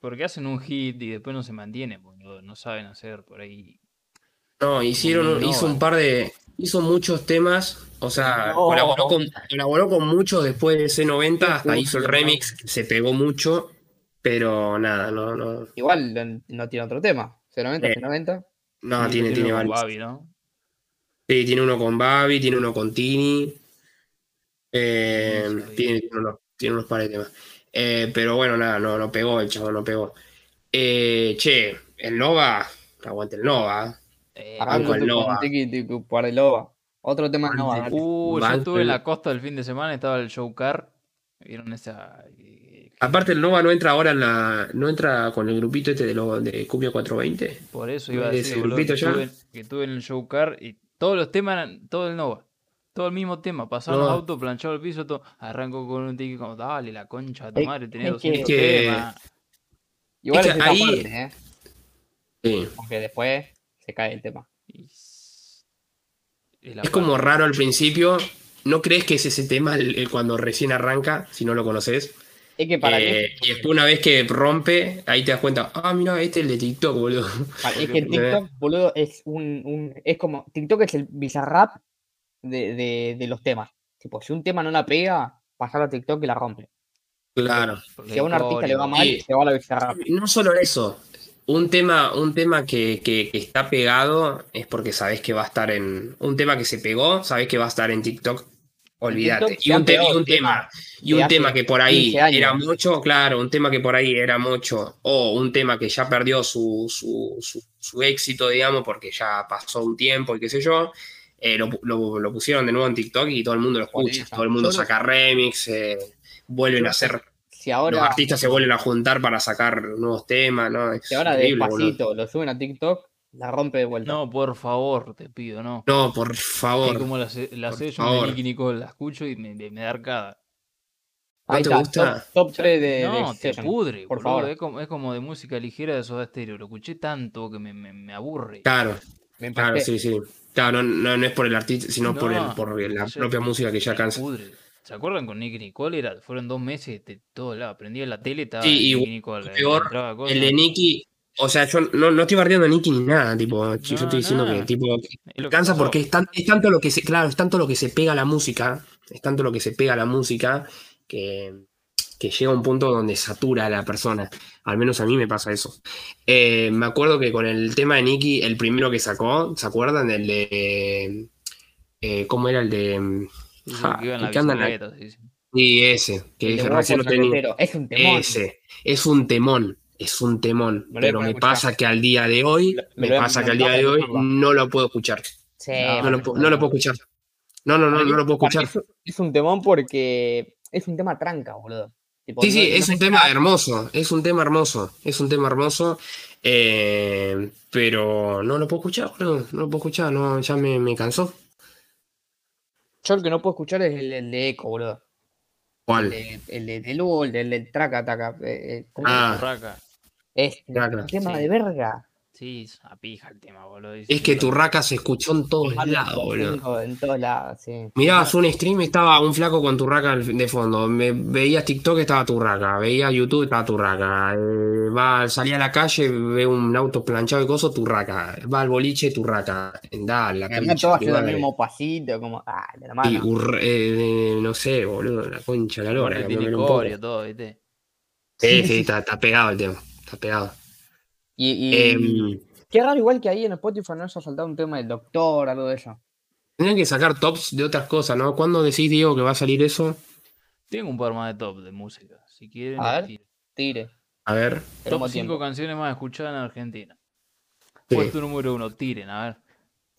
Porque hacen un hit y después no se mantienen, boludo. No saben hacer por ahí. No, hicieron, No, hizo un par de, hizo muchos temas, o sea, No. colaboró, con, colaboró con muchos después de C90, hasta hizo el remix, se pegó mucho, pero nada, no, no, Igual no, no tiene otro tema. C90, Eh. C90. no, tiene, tiene uno con varios. Babi, ¿no? Sí, tiene uno con Babi, tiene uno con Tini, eh, No tiene, tiene unos, tiene unos par de temas. Eh, pero bueno, nada, no, no pegó, el chavo no pegó. Eh, che, el Nova, aguante el Nova. Eh, Banco Arranco el Nova. con Tiki Tiki para el Loba. Otro tema Nova. Uh, yo estuve en la costa el fin de semana, estaba el show car. ¿Vieron esa? Aparte el Nova no entra ahora en la, no entra con el grupito este de, lo, de Cumbia 420. Por eso iba a ¿Ese decir, que, grupito ya? estuve, que estuve en el show car y todos los temas eran todo el Nova. Todo el mismo tema, pasaron los No. autos, planchado el piso, todo. Arranco con un tiki como, dale, la concha de tu Es- madre, tenía es 200 que- temas. Igual Es que ahí- parte, ¿eh? Sí. Aunque después se cae el tema. Y y Es como raro al principio. ¿No crees que es ese tema el- el cuando recién arranca, si no lo conoces? Es que para Eh, mí, y después una vez que rompe, ahí te das cuenta, ah, mira, este es el de TikTok, boludo. es que [LAUGHS] TikTok, boludo, es un, un- Es como. TikTok es el bizarrap de, de, de los temas. Tipo, si un tema no la pega, pasar a TikTok y la rompe. Claro. Si a un artista le va mal, Y- se va a la bizarrap. No solo eso. Un tema, un tema que, que- que está pegado es porque sabés que va a estar en. Un tema que se pegó, sabés que va a estar en TikTok. Olvídate. Y un, y tema. Y un tema que por ahí 15 años. era mucho, claro, un tema que por ahí era mucho. O un tema que ya perdió su, su, su- su éxito, digamos, porque ya pasó un tiempo y qué sé yo. eh, lo, lo- lo pusieron de nuevo en TikTok y todo el mundo lo escucha. Todo el mundo saca remix, eh, vuelven a hacer. Si Los ahora, artistas se vuelven a juntar para sacar nuevos temas, ¿no? Es si ahora increíble, boludo. despacito lo suben a TikTok, La rompe de vuelta. No, por favor, te pido, no. No, por Es favor. como la, la sé yo favor. de Nicky Nicole, la escucho y me, me- me da arcada. Ahí te está, gusta? Top, 3 de, de no, te pudre, por boludo. favor. Es como, es como de música ligera de Soda Stereo. Lo escuché tanto que me, me, me aburre. Claro, Me claro, sí, sí. Claro, no, no, no es por el artista, sino por, el, No, por la propia música que ya me cansa. pudre. ¿Se acuerdan con Nicky Nicole? Era, fueron dos meses de todos lados. Prendía la tele, estaba Sí, y Nicky Nicole. peor. El de Nicky, o sea, yo no, no estoy bardeando a Nicky ni nada, tipo, yo No, estoy diciendo nada. que tipo Es que cansa pasó. porque es, tan- es tanto lo que se, claro, es tanto lo que se pega a la música, es tanto lo que se pega a la música que, que llega a un punto donde satura a la persona. Al menos a mí me pasa eso. Eh, me acuerdo que con el tema de Nicky, el primero que sacó, ¿se acuerdan? El de eh, ¿cómo era el de Sí, sí, ja, que la sí, ese, que El recién lo tenía. Es un temón. Ese, es un temón, es un temón. Me pero me escuchar. pasa que al día de hoy, Me me lo a pasa que al día de hoy no lo puedo escuchar. Sí, No, No lo, puedo- no lo puedo escuchar. No, no, no, no lo puedo escuchar. Es, un- es un temón porque es un tema tranca, boludo. Tipo, Sí, no- sí, no es me un tema hermoso, es un tema hermoso, es un tema hermoso, eh, pero no lo puedo escuchar, boludo, no lo puedo escuchar, no, ya me, me cansó. Yo el que no puedo escuchar es el, el de Echo, boludo. El ¿Cuál? de, el de Telu, el del Traca Taca. eh, eh, ¿cómo Ah. Turraca. Es Traca, un tema sí. de verga. Sí, es una pija el tema, boludo. Es que Turraca se escuchó en todos lados, boludo. En todos lados, sí. Mirabas un stream, estaba un flaco con Turraca de fondo. Me, veías TikTok, estaba Turraca. Veía YouTube, estaba Turraca. Eh, va, salía a la calle, ve un auto planchado y cosas, Turraca. Va al boliche, Turraca. Dale, la todos haciendo el madre. mismo pasito, como, ah, de la Y mano. urre- eh, no sé, boludo, la concha, la lora. coreo, todo, ¿viste? Sí, sí, está, está pegado el tema. Está pegado. Y, y Em, qué raro, igual que ahí en Spotify no se ha saltado un tema del doctor, algo de eso. tendrían que sacar tops de otras cosas, ¿no? ¿Cuándo decís, Diego, que va a salir eso? Tengo un par más de top de música. Si quieren, A ver. Tire. A ver. Top Tenemos 5 tiempo. canciones más escuchadas en Argentina. sí. Puesto número uno, tiren, a ver.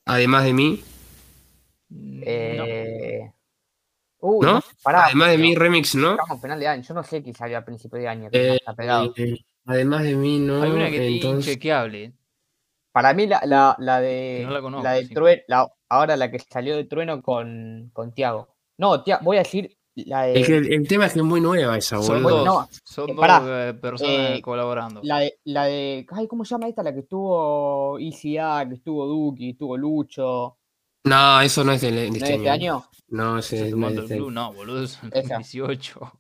Además de mí, no. Eh... Uy, ¿no? no, pará, Además de no, mí, remix, ¿no? Estamos a final de año. Yo no sé qué salió a principio de año. que Eh, está pegado. eh, además de mí, no. Hay una que entonces... inchequeable. Para mí, la, la, la de. No la conozco, la de sí. True- la- ahora la que salió de Trueno con, con Tiago. No, voy a decir la de. Es que el, el tema es que es muy nueva esa, Son boludo. dos, no, son eh, dos pará, eh, personas eh, colaborando. La de, la de. Ay, ¿cómo se llama esta? La que estuvo ICA, que estuvo Duki, estuvo Lucho. No, eso no es de, de ¿No este, este año. año? No, ¿Se ese no es de este blue? año. No, boludo, es el Esa. 2018.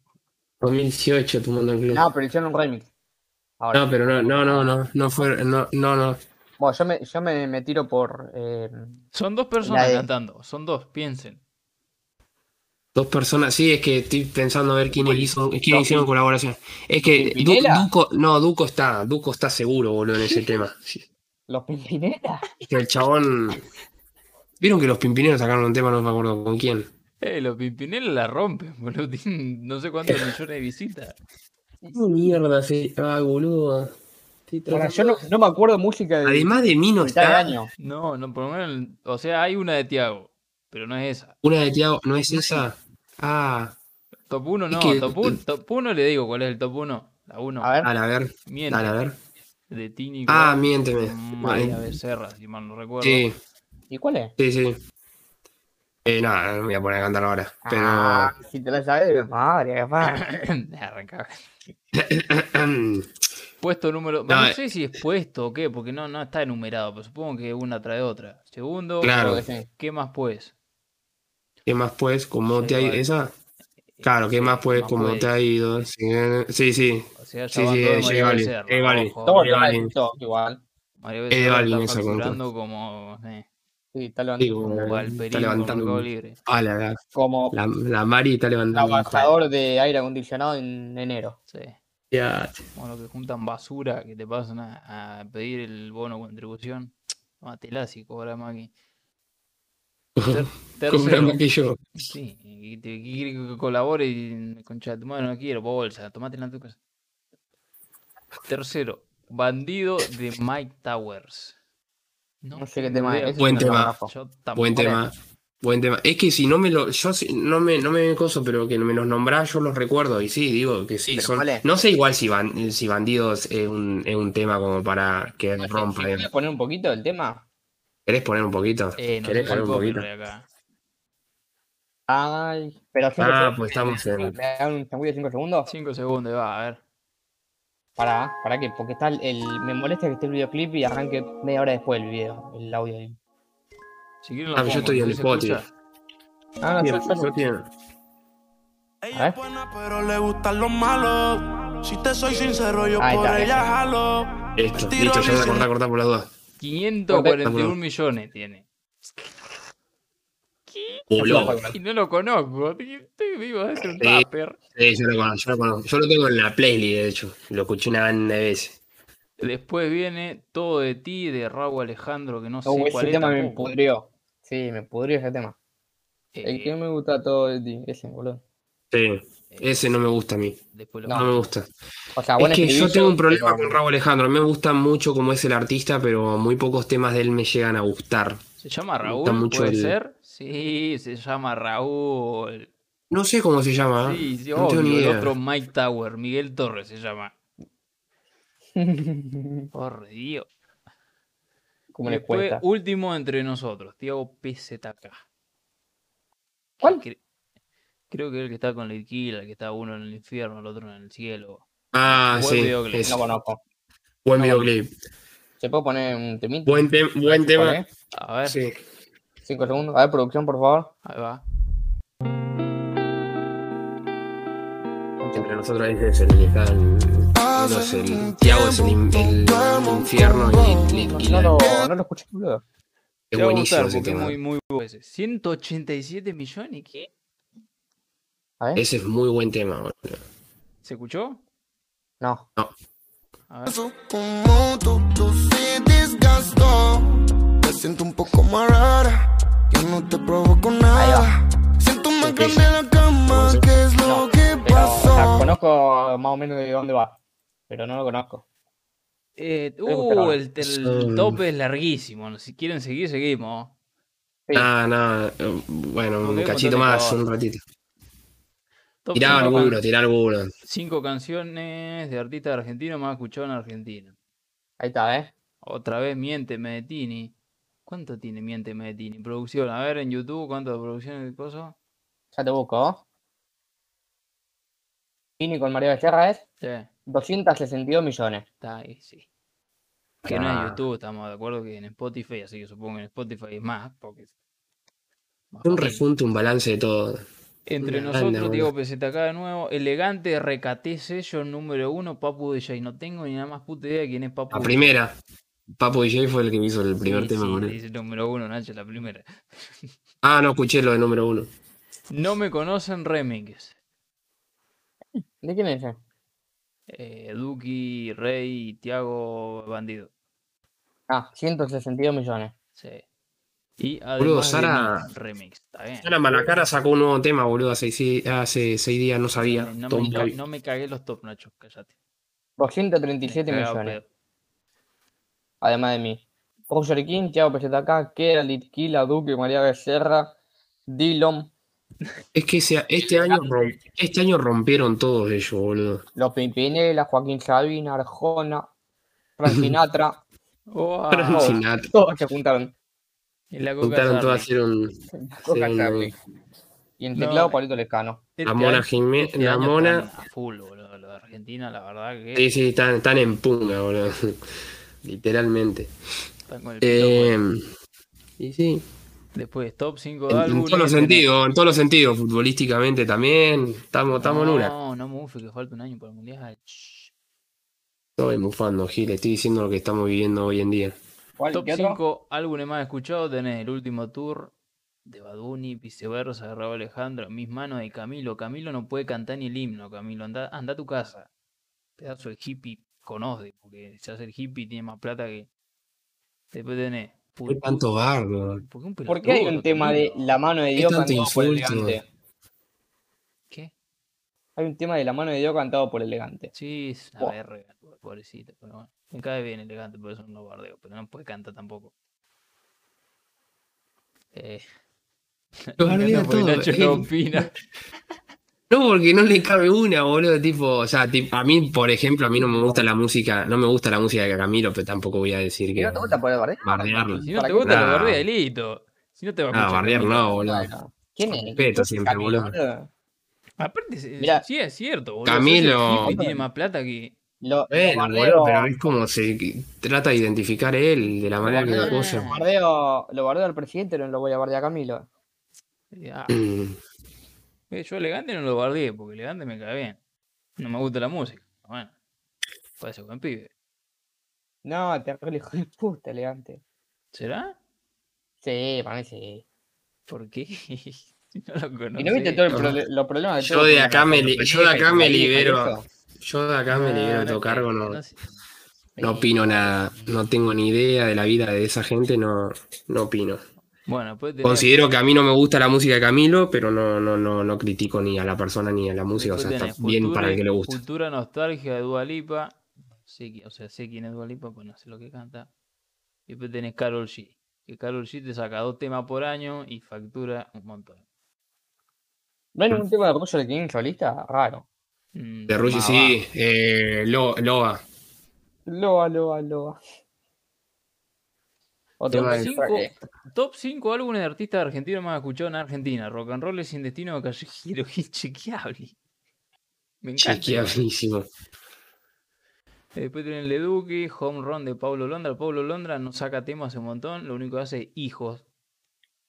2018, tomando el club. No, pero hicieron un remix. Ahora. No, pero no, no, no, no, no fue, no, no, no. Bueno, yo me, yo me, me tiro por. eh, Son dos personas de- cantando, son dos, piensen. Dos personas, sí, es que estoy pensando a ver quiénes hizo, quiénes no, hicieron colaboración. Es que. Duco, no, Duco está, Duco está seguro, boludo, en ese tema. los Pimpinela. Es que el chabón. Vieron que los pimpineros sacaron un tema, no me acuerdo con quién. Eh, los Pimpinela la rompen, boludo. Tienen no sé cuántos millones de visitas. ¿Qué mierda sí? Ay, boludo. Ahora, yo no, no me acuerdo música de Además de mí no está. año. No, no, por lo menos. O sea, hay una de Tiago, pero no es esa. Una de Tiago, ¿no es esa? Ah, Top 1 Es no, que- top 1 top uno le digo cuál es el top 1. La 1. A ver. dale, a ver, Miente. dale, a ver. De Tini. Ah, miénteme. María Vale. Becerra, si mal no recuerdo. Sí, ¿Y cuál es? sí, sí. Eh, nada, no me voy a poner a cantar ahora. Pero. Ah, si te la sabes, madre, capaz. [COUGHS] Arrancaba. [COUGHS] Puesto número. No, no eh. sé si es puesto o qué, porque no, no está enumerado, pero supongo que una trae otra. Segundo, Claro. Sí. ¿qué más pues? ¿Qué más pues? ¿Cómo Sí, te ha ido? ¿Esa? Claro, ¿qué Sí, más pues? más ¿Cómo te ha ido? Sí, sí. sí. O sea, Sí, es María Balvin, Becerra, es Balvin. ojo. Todo Eh, igual. Balvin está esa como, eh, Sí, está Sí, levantando como- como, como está levantando un- Libre. Ah, la, la, como la, la Mari está levantando trabajador de aire acondicionado en enero. Sí. Ya, Como los que juntan basura que te pasan a, a pedir el bono contribución. Mátela si cobra más que. Ter- [LAUGHS] Cobra tercero. más que yo. Sí, y te y quiere que colabore y concha de tu madre no quiero, bolsa, tomate en tu casa. Tercero, Bandido de Mike Towers. No sé qué tema es. Buen tema. no. Buen tema. Buen tema. Es que si no me lo. Yo si- no me, no me coso, pero que me los nombrás, yo los recuerdo. Y sí, digo que sí. No sé igual si, ban- si bandidos es un, es un tema como para que Si rompa. querés eh. poner un poquito el tema. ¿Querés poner un poquito? Eh, no ¿Querés poner un poquito? acá. Ay, pero Ah, pues estamos en. ¿Me dan un changuito de 5 segundos? 5 segundos, va, a ver. Para, para que, porque está el, el- me molesta que esté el videoclip y arranque media hora después el video, el audio ahí. Si quieren lo Ah, pero yo estoy en ¿sí se Spotify. Ah, no, Ella ver. es buena, pero le gustan los malos. Si te soy sincero, yo Ahí por ella jalo. Listo, listo, ya voy a cortar por las dudas. 541 millones tiene. Y no lo conozco. Estoy vivo de ser un Sí. rapper. Sí, yo lo conozco, yo lo conozco. Yo lo tengo en la playlist, de hecho. Lo escuché una banda de veces. Después viene Todo de ti de Raúl Alejandro, que no sé Oh, cuál ese es tema me pudrió. Sí, me pudrió ese tema. El Eh, que me gusta todo de ti, ese, boludo. Sí, ese no me gusta a mí. Después lo No. No me gusta. O sea, Es que yo tengo un problema pero- con Raúl Alejandro. Me gusta mucho como es el artista, pero muy pocos temas de él me llegan a gustar. ¿Se llama Raúl? mucho ¿Puede el- ser? Sí, se llama Raúl. No sé cómo se llama. ¿eh? Sí, sí, no tengo ni obvio. El otro Mike Tower, Miguel Torres se llama. [LAUGHS] Por Dios. ¿Cómo le Después, cuesta? último entre nosotros, Tiago PZK. ¿Cuál? Cre- Creo que el que está con la Iquila, el que está uno en el infierno, el otro en el cielo. Ah, Buen sí. videoclip. ese. No conozco. Buen no videoclip. ¿Se puede poner un temita? Buen, tem- buen tema. A ver, Sí. Cinco segundos. A ver, producción, por favor. ahí va. Entre nosotros ahí es el no es el Tiago es el, el infierno y Lit No, Kila. lo, no lo escuché, boludo. Es buenísimo gustar ese tema. muy, muy bueno ese. 187 millones, ¿qué? A ver. Ese es muy buen tema, boludo. ¿Se escuchó? No. A ver. Como tú, tú sí desgastó. Te siento un poco más rara. Yo no te provoco nada. Siento más grande la cama. ¿Qué es lo No, que Pero, o sea, pasó? conozco más o menos de dónde va. Pero no lo conozco. Eh, uh, el, el Son- top es larguísimo. Si quieren seguir, seguimos. Sí. Ah, no. eh, Bueno, Porque un cachito más, un ratito. Tirá alguno, tirá alguno. cinco canciones de artistas argentinos más escuchados en Argentina. Ahí está, ¿eh? Otra vez Miente Medetini. ¿Cuánto tiene Miente Medetini? Producción. A ver en YouTube, ¿cuánto de producción de cosas? Ya te busco. Vini con María Becerra es Sí, 262 millones. está ahí, sí. Que no es Ah. YouTube, estamos de acuerdo que en Spotify, así que supongo que en Spotify es más, porque es más Un fácil. refunte, un balance de todo. Entre Una nosotros, banda, Diego boludo. PZK de nuevo, elegante, recaté sello número uno, Papu DJ. No tengo ni nada más puta idea de quién es Papu La DJ. primera. Papo DJ fue el que me hizo el primer Sí, tema sí, con él. dice número uno, Nacho, la primera. Ah, no escuché lo de número uno. No me conocen remix. ¿De quién es ese? Eh, Duki, Rey, Tiago, Bandido. Ah, 162 millones. Sí. Y además Boludo, Sara- remix. Está bien. Sara Malacara sacó un nuevo tema, boludo, hace seis, hace seis días, no sabía. No me, ca- no me cagué los top, Nacho, cállate. 237 Me cagaba millones. pedo. Además de mí. Roger King, Thiago PZK, Kera, Litquila, Duque, María Becerra, Dillon, Es que ese- este, año, este año rompieron todos ellos, boludo. Los Pimpinela, Joaquín Sabina, Arjona, Frank [LAUGHS] Sinatra. Wow. Todos. Sinatra. Todos se juntaron. Y la Juntaron un. Un- Charlie. Y en No, teclado, eh. Palito Lescano. Este La Mona Jiménez. este La Mona. A full, boludo. Lo de Argentina, la verdad que Sí, sí, están, están en punga, boludo. Literalmente. están con el pito Eh, y sí. Después, top 5 En, en álbumes. todos los sentidos, en todos los sentidos, futbolísticamente también. Estamos, estamos en una. No, no mufe, que falta un año para el mundial. Estoy mufando, Gil. Estoy diciendo lo que estamos viviendo hoy en día. ¿Cuál? Top ¿Qué otro? 5 álbumes más escuchados tenés el último tour de Baduni, viceversa, de Raúl Alejandro, Mis manos de Camilo. Camilo no puede cantar ni el himno, Camilo. Anda, anda a tu casa. Pedazo de hippie conoce, porque se hace el hippie tiene más plata que. Después tenés. ¿Por qué tanto bardo? ¿Por qué, un ¿Por qué hay un tema de la mano de Dios cantado por elegante? ¿Qué? Hay un tema de la mano de Dios cantado por elegante. Sí, es una Buah. verga, pobrecito. Pero bueno, me cae bien elegante, por eso no lo bardeo, pero no puede cantar tampoco. Eh, [LAUGHS] Lo todo. Nacho eh. no opina. [LAUGHS] No, porque no le cabe una, boludo. Tipo, o sea, tipo, a mí, por ejemplo, a mí no me gusta la música, no me gusta la música de Camilo, pero tampoco voy a decir ¿Y que no te gusta poder bardear? bardearlo. Si no ¿Para te gusta, lo bardea delito. Si no te va a No, escuchar. bardear Camilo. no, boludo. ¿Quién es? Respeto ¿Quién es siempre, Camilo, boludo. Aparte, Mirá. sí es cierto, boludo. Camilo. Tiene más plata que. Lo, lo Bueno, bardeo- boludo, pero es como se trata de identificar él de la manera que lo bardeo, lo bardeo al presidente, no lo voy a bardear a Camilo. Ah, yo elegante no lo bardeé, porque elegante me cae bien. No me gusta la música. Bueno, puede ser buen pibe. No, terrible hijo de puta, elegante. ¿Será? Sí, para mí sí. ¿Por qué? [LAUGHS] No lo conozco. ¿Y no viste todo el no. prole- los problemas de Yo de acá me li- yo de acá me libero. Yo de acá me libero de todo cargo, no, no opino nada, no tengo ni idea de la vida de esa gente, no, no opino. Bueno, pues Considero que a mí no me gusta la música de Camilo, pero no, no, no, no critico ni a la persona ni a la música, o sea, está bien para el que le gusta. Cultura nostalgia de Dualipa. Sí, qui- o sea, sé quién es Dualipa, pues no sé lo que canta. Y después tenés Carol G. Que Carol G te saca dos temas por año y factura un montón. ¿No hay ningún tema de Roger King solista? Raro. Mm, De más sí, eh, Lo- Loa. Loa, loa, loa. Otro Top del que- 5, eh, top 5 álbumes de artistas argentinos más escuchados en Argentina. Rock and Roll es sin destino callejero. [LAUGHS] Inchequeable. Me encanta. Eh, Después tienen Leduque, Home Run de Pablo Londra. Pablo Londra no saca temas un montón, lo único que hace es hijos.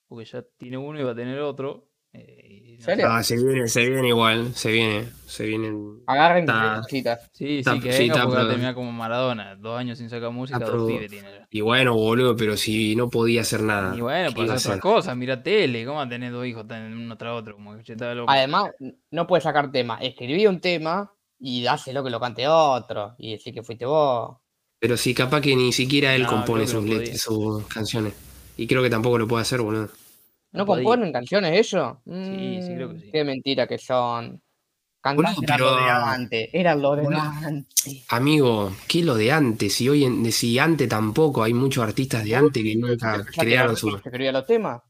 Porque ya tiene uno y va a tener otro. eh, Ah, se viene, se viene igual, se viene, se vienen. Agarren Está- cositas. Sí, sí, que sí, venga está porque va a terminar como Maradona. Dos años sin sacar música, dos pibes tiene. Y bueno, boludo, pero si no podía hacer nada. Y bueno, ¿qué pues hacer otras cosas, mira tele, ¿cómo va a tener dos hijos tan uno tras otro? Como que loco. Además, no puedes sacar tema. Escribí un tema y dáselo que lo cante otro. Y decir que fuiste vos. Pero si capaz que ni siquiera él No, compone sus, sus canciones. Y creo que tampoco lo puede hacer, boludo. ¿No podía. componen canciones ellos? Sí, sí, creo que Mm, sí. Qué mentira que son. Cantantes Boludo, eran lo de pero- antes. Eran lo de Boludo. antes. Amigo, ¿qué lo de antes? Y hoy en, si antes tampoco, hay muchos artistas de antes que nunca ¿Pensás que crearon su. otros escribían los temas?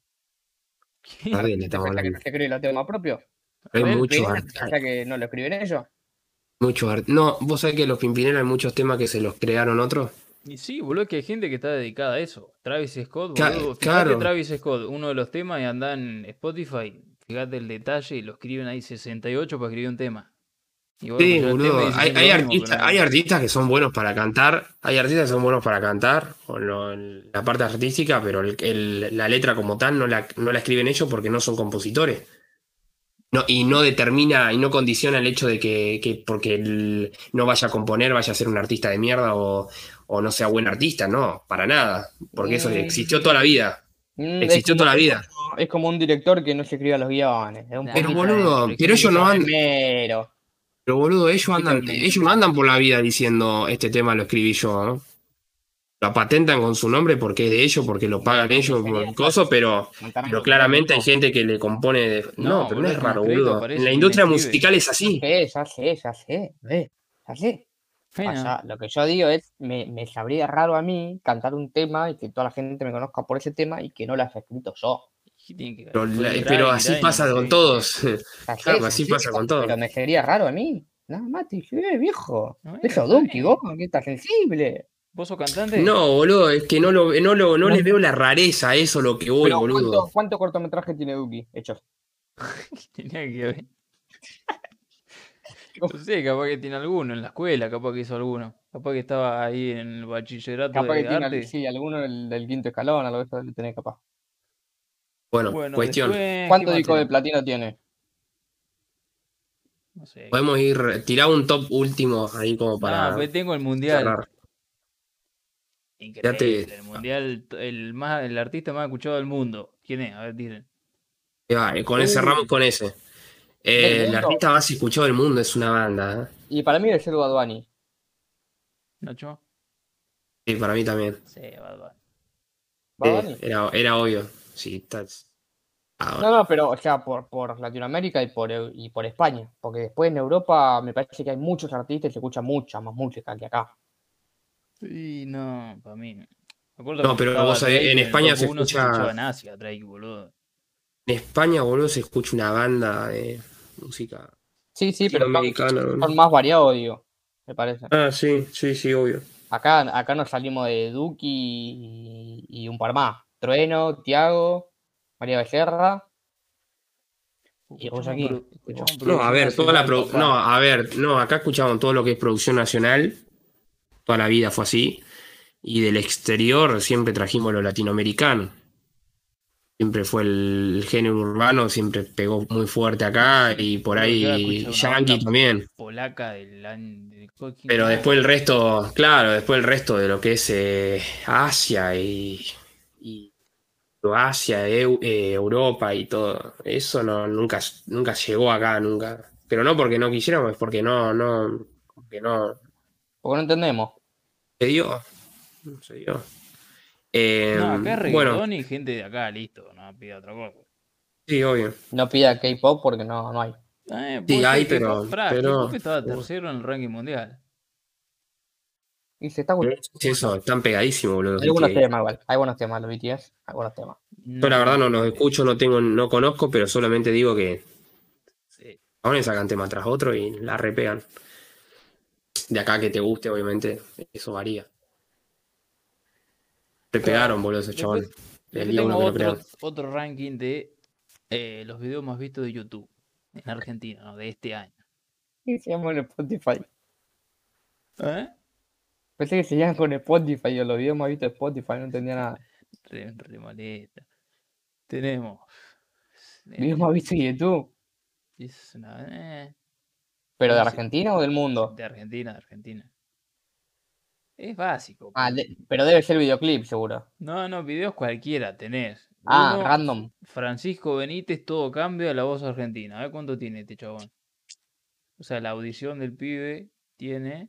¿Qué? A ver, le ¿Pensás estamos que hablando. no se escriben los temas propios? Hay Rebelde, muchos ¿Pensás artistas. que no lo escriben ellos? Muchos art- No, vos sabés que los Pimpinela hay muchos temas que se los crearon otros. Y sí, boludo, que hay gente que está dedicada a eso. Travis Scott, Ca- boludo. Fíjate claro. Travis Scott, uno de los temas y anda en Spotify. Fíjate el detalle y lo escriben ahí 68 para escribir un tema. Y vos Sí, tema boludo. Hay, hay mismo, hay artistas que son buenos para cantar. Hay artistas que son buenos para cantar, o la parte artística, pero el- el- la letra como tal no la, no la escriben ellos porque no son compositores. No, y no determina y no condiciona el hecho de que, que porque él no vaya a componer, vaya a ser un artista de mierda o, o no sea buen artista, no, para nada. Porque eso Mm. existió toda la vida. Mm, Existió toda la como- vida. Es como un director que no se escribe los guiones. Es un Pero boludo, pero pero ellos no andan, primero. pero boludo, ellos andan, ellos no andan por la vida diciendo este tema lo escribí yo, ¿no? Lo patentan con su nombre porque es de ellos, porque lo pagan ellos por coso, pero, pero claramente hay gente que le compone de... No, No, pero no es raro, boludo. En la industria musical es así. Ya sé, ya sé, ya sé. Bueno, Pasa- lo que yo digo es, me, me sabría raro a mí cantar un tema y que toda la gente me conozca por ese tema y que no lo haya escrito yo. Pero, la- así pasa no con todos. [LAUGHS] Claro, así pasa con todo. Pero me sería raro a mí. Nada más te dije, eh, viejo. Bueno, Eso, bien. vos, que estás sensible. ¿Vos sos cantante? No, boludo, es que no, lo, no, lo, no le veo la rareza a eso lo que voy, Pero, boludo. ¿cuánto, ¿Cuánto cortometraje tiene Duki hechos? [LAUGHS] Tenía que ver. No sé, capaz que tiene alguno en la escuela, capaz que hizo alguno. Capaz que estaba ahí en el bachillerato Capaz que de tiene, arte. sí, alguno del, del quinto escalón, algo de eso debe tener capaz. Bueno, Bueno, cuestión. después, ¿Cuántos ¿qué más discos de platino tiene? No sé. Podemos ir, tirar un top último ahí como para Ah, pues tengo el mundial. cerrar. Increíble. El mundial, el más, el artista más escuchado del mundo. ¿Quién es? A ver, tiren. Con ese Uh. cerramos con ese. Eh, mundo. artista más escuchado del mundo es una banda. ¿eh? Y para mí debe ser Bad Bunny. ¿Nacho? Sí, para mí también. Sí, Bad Bunny. ¿Bad Sí, Bunny? era, era obvio. Sí, estás. No, no, pero, o sea, por, por Latinoamérica y por, Eu- y por España. Porque después en Europa me parece que hay muchos artistas y se escucha mucha más música que acá. Sí, no, para mí. no. Me No, pero vos sabés, en España se escucha- en Asia, Drake, boludo. En España, boludo, se escucha una banda de música Sí, sí, pero son, latinoamericana. ¿no? son más variados, digo, me parece. Ah, sí, sí, sí, obvio. Acá, acá nos salimos de Duki y, y un par más. Trueno, Tiago, María Becerra. Y vos Escuchamos aquí, No, a ver, toda la. No, a ver, no, acá escuchamos todo lo que es producción nacional. Toda la vida fue así. Y del exterior siempre trajimos lo latinoamericano. Siempre fue el, género urbano, siempre pegó muy fuerte acá y por ahí Yankee también. Polaca del del Pero después el resto, claro, después el resto de lo que es eh, Asia y, y Asia, Eu- eh, Europa y todo, eso no, nunca, nunca llegó acá, nunca. Pero no porque no quisiéramos, es porque no, no, porque no porque no entendemos. se dio. Se dio. Eh, No, acá es bueno, reggaetón y gente de acá, listo, no pide otra cosa. sí, obvio. No pida K-pop porque no, no hay. Eh, Sí, hay, pero- pero- estaba tercero en el ranking mundial. Y se está. Sí, eso, están pegadísimos, boludo. Hay buenos temas igual. Hay buenos temas, los BTS. Hay buenos temas. Yo la verdad no los escucho, no tengo, no conozco, pero solamente digo que Sí. Ahora sacan tema tras otro y la repegan. De acá que te guste, obviamente, eso varía. Repegaron, boludo, esos Después- chavales. Después El día uno tengo que otro, pegaron. otro ranking de eh, los videos más vistos de YouTube en Argentina, ¿no? De este año. Y se llaman con Spotify. ¿Eh? Pensé que se llaman con Spotify o los videos más vistos de Spotify, no entendía nada. Re, re maleta. Tenemos. Videos más vistos de YouTube. Es una- eh, ¿Pero de Sí. Argentina o del mundo? de Argentina, de Argentina. Es básico. Ah, pero- de- pero debe ser videoclip, seguro. No, no, videos cualquiera tenés. Ah, Uno, random. Francisco Benítez, todo cambia, la voz argentina. A ver cuánto tiene este chabón. O sea, la audición del pibe tiene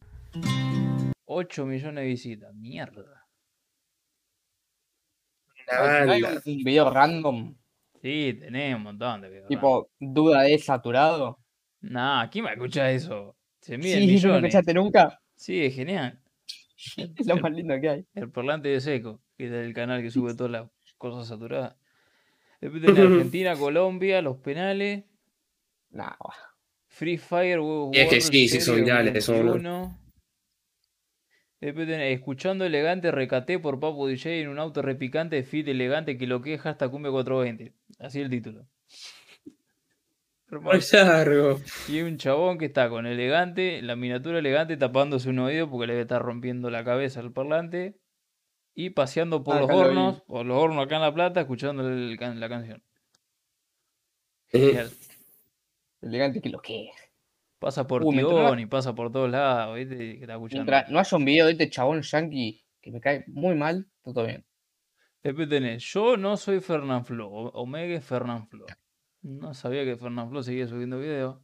8 millones de visitas. Mierda. ¿Hay un un video random? Sí, tenés un montón de videos. Tipo, duda de saturado. Nah, ¿quién va a escuchar eso? Se mide Sí, en ¿no millones. escuchaste nunca? Sí, es genial. Es [LAUGHS] lo más lindo que hay. El parlante de seco, que es el canal que sube todas las cosas saturadas. Después tenés [LAUGHS] Argentina, Colombia, los penales. Nah, Free Fire, World Es que sí, sí son virales. 21. Después tenés Escuchando Elegante, recaté por Papo DJ en un auto repicante, fit elegante que lo queja hasta cumbia 420. Así el título. Muy largo. Y un chabón que está con elegante, la miniatura elegante tapándose un oído porque le debe estar rompiendo la cabeza al parlante. Y paseando por Ah, los vi. hornos, por los hornos acá en La Plata, escuchando el la canción. Eh, Genial. elegante que lo que es. Pasa por Uh, no- y pasa por todos lados, ¿viste? Que está escuchando. Mientras no haya un video de este chabón yankee que me cae muy mal, está todo bien. Después tenés, yo no soy Fernán Flo, o- Omega es Fernán Flo. No sabía que Fernán Flo seguía subiendo videos.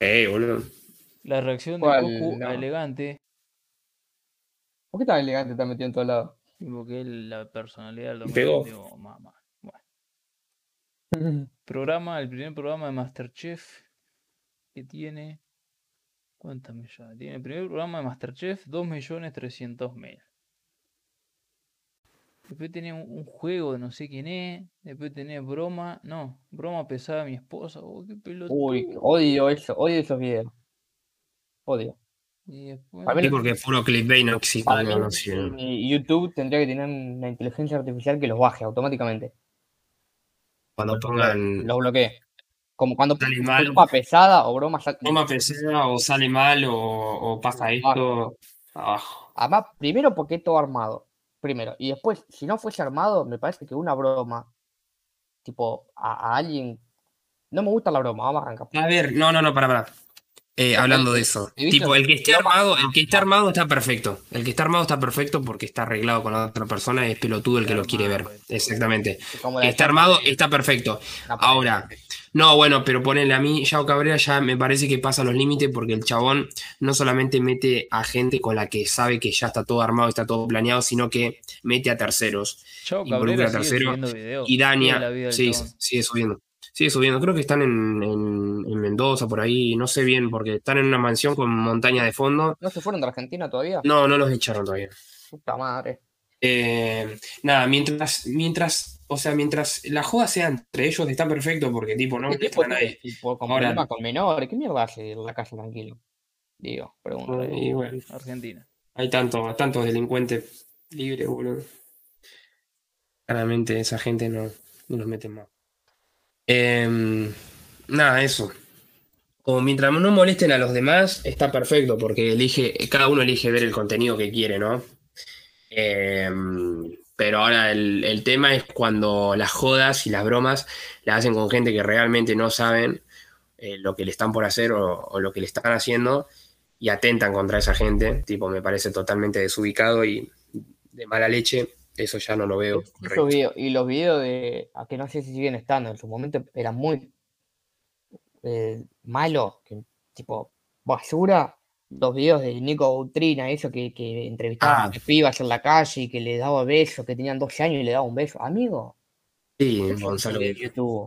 Eh, boludo. La reacción de ¿Cuál? Goku No. a Elegante, ¿Por qué tan elegante está metido en todos lados? porque la personalidad del Pegó. domingo. digo, mamá. Bueno. [LAUGHS] Programa, el primer programa de Masterchef que tiene. ¿Cuántas millones? Tiene el primer programa de Masterchef, 2.300.000. Después tenés un, un juego de no sé quién es. Después tenés broma. No, broma pesada de mi esposa. Oh, qué pelotudo. Uy, odio eso, odio esos videos. Odio. Y después- Para mí Sí, porque es puro clickbait, no existe. Para no, no eh, YouTube tendría que tener una inteligencia artificial que los baje automáticamente. Cuando pongan Los bloquee. Como cuando Sale mal. broma pesada o broma toma pesada o sale mal o, o pasa esto. Abajo. Además, primero porque es todo armado. Primero. Y después, si no fuese armado, me parece que una broma, tipo, a, a alguien. No me gusta la broma, vamos a arrancar. A ver, no, no, no, para, para. Eh, hablando de eso. Tipo, el que esté armado, el que está armado está perfecto. El que está armado está perfecto porque está arreglado con la otra persona y es pelotudo el que lo quiere ver. Exactamente. Está armado, está perfecto. Ahora, no, bueno, pero ponele a mí, Yao Cabrera ya me parece que pasa los límites porque el chabón no solamente mete a gente con la que sabe que ya está todo armado, está todo planeado, sino que mete a terceros. Chao involucra Cabrera a sigue tercero subiendo videos. Y Dania, sí, sigue subiendo. Sigue subiendo. Creo que están en, en- en Mendoza, por ahí, no sé bien, porque están en una mansión con montaña de fondo. ¿No se fueron de Argentina todavía? No, no los echaron todavía. Puta madre. Eh, nada, mientras, mientras, o sea, mientras la joda sea entre ellos, está perfecto porque tipo no ¿Qué molesta a tipo nadie. tipo, con Ahora- problemas con menores? ¿Qué mierda hace en la casa tranquilo? Digo, pregunto. Y bueno, Argentina. hay tantos tantos delincuentes libres, boludo. Claramente esa gente no, no los mete más. Em, nada, eso. Como mientras no molesten a los demás, está perfecto, porque elige, cada uno elige ver el contenido que quiere, ¿no? Em, pero ahora el, el tema es cuando las jodas y las bromas las hacen con gente que realmente no saben eh, lo que le están por hacer o, lo que le están haciendo y atentan contra esa gente. Tipo, me parece totalmente desubicado y de mala leche. Eso ya no lo veo. Videos- y los videos de, a que no sé si siguen estando, en su momento eran muy eh, malos, tipo basura. Los videos de Nico Boutrina, eso que, que entrevistaba Ah. a las pibas en la calle y que le daba besos, que tenían 12 años y le daba un beso. Amigo, Sí, Gonzalo.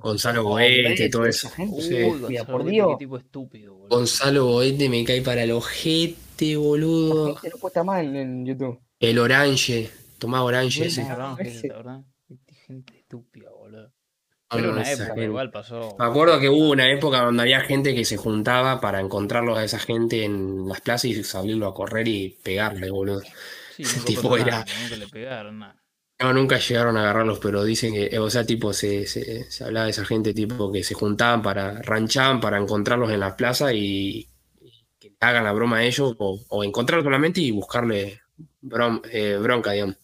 Gonzalo Boete, todo eso. gente, Sí. Uy, mira, Gonzalo por Dios. Qué tipo estúpido, boludo. Gonzalo Boete me cae para el ojete, La boludo. gente no cuesta más en, en YouTube. El Orange. Tomá Orange Sí, gente estúpida, boludo. No, Era no, una esa época, gente. igual pasó. Me acuerdo que hubo una época donde había gente que se juntaba para encontrarlos a esa gente en las plazas y salirlo a correr y pegarle, boludo. Sí, [LAUGHS] nunca tipo era- nada, nunca le pegaron nada. No, nunca llegaron a agarrarlos, pero dicen que, o sea, tipo, se, se, se hablaba de esa gente, tipo, que se juntaban para, ranchaban para encontrarlos en las plazas y, y que hagan la broma a ellos, o, o encontrarlos solamente y buscarle eh, bronca, digamos.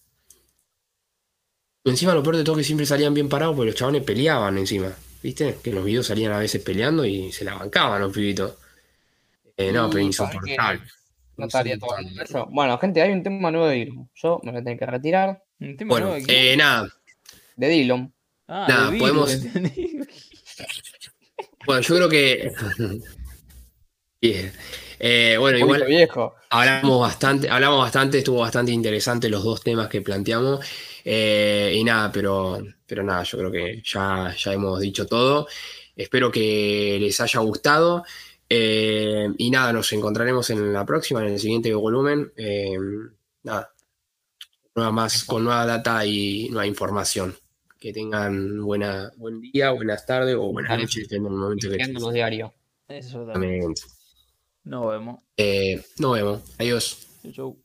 Encima lo peor de todo es que siempre salían bien parados porque los chabones peleaban encima, ¿viste? Que en los videos salían a veces peleando y se la bancaban los pibitos. Eh, no, pero insoportable. No estaría todo Insoportable. eso. Bueno, gente, hay un tema nuevo de Dillon. Yo me voy a tener que retirar. Un tema Bueno, nuevo de eh, nada, De Dillon. Ah, nada, de podemos- bueno, yo creo que... [LAUGHS] Bien. Eh, bueno, Un igual... viejo. Hablamos bastante, hablamos bastante, estuvo bastante interesante los dos temas que planteamos. eh, y nada, pero, pero nada, yo creo que ya, ya hemos dicho todo. Espero que les haya gustado. eh, y nada, nos encontraremos en la próxima, en el siguiente volumen. eh, nada, nueva más, con nueva data y nueva información. Que tengan buena, buen día, buenas tardes o buenas noches, depende del momento que los diarios. Eso también. Nos vemos. Eh, nos vemos. Adiós. Chau.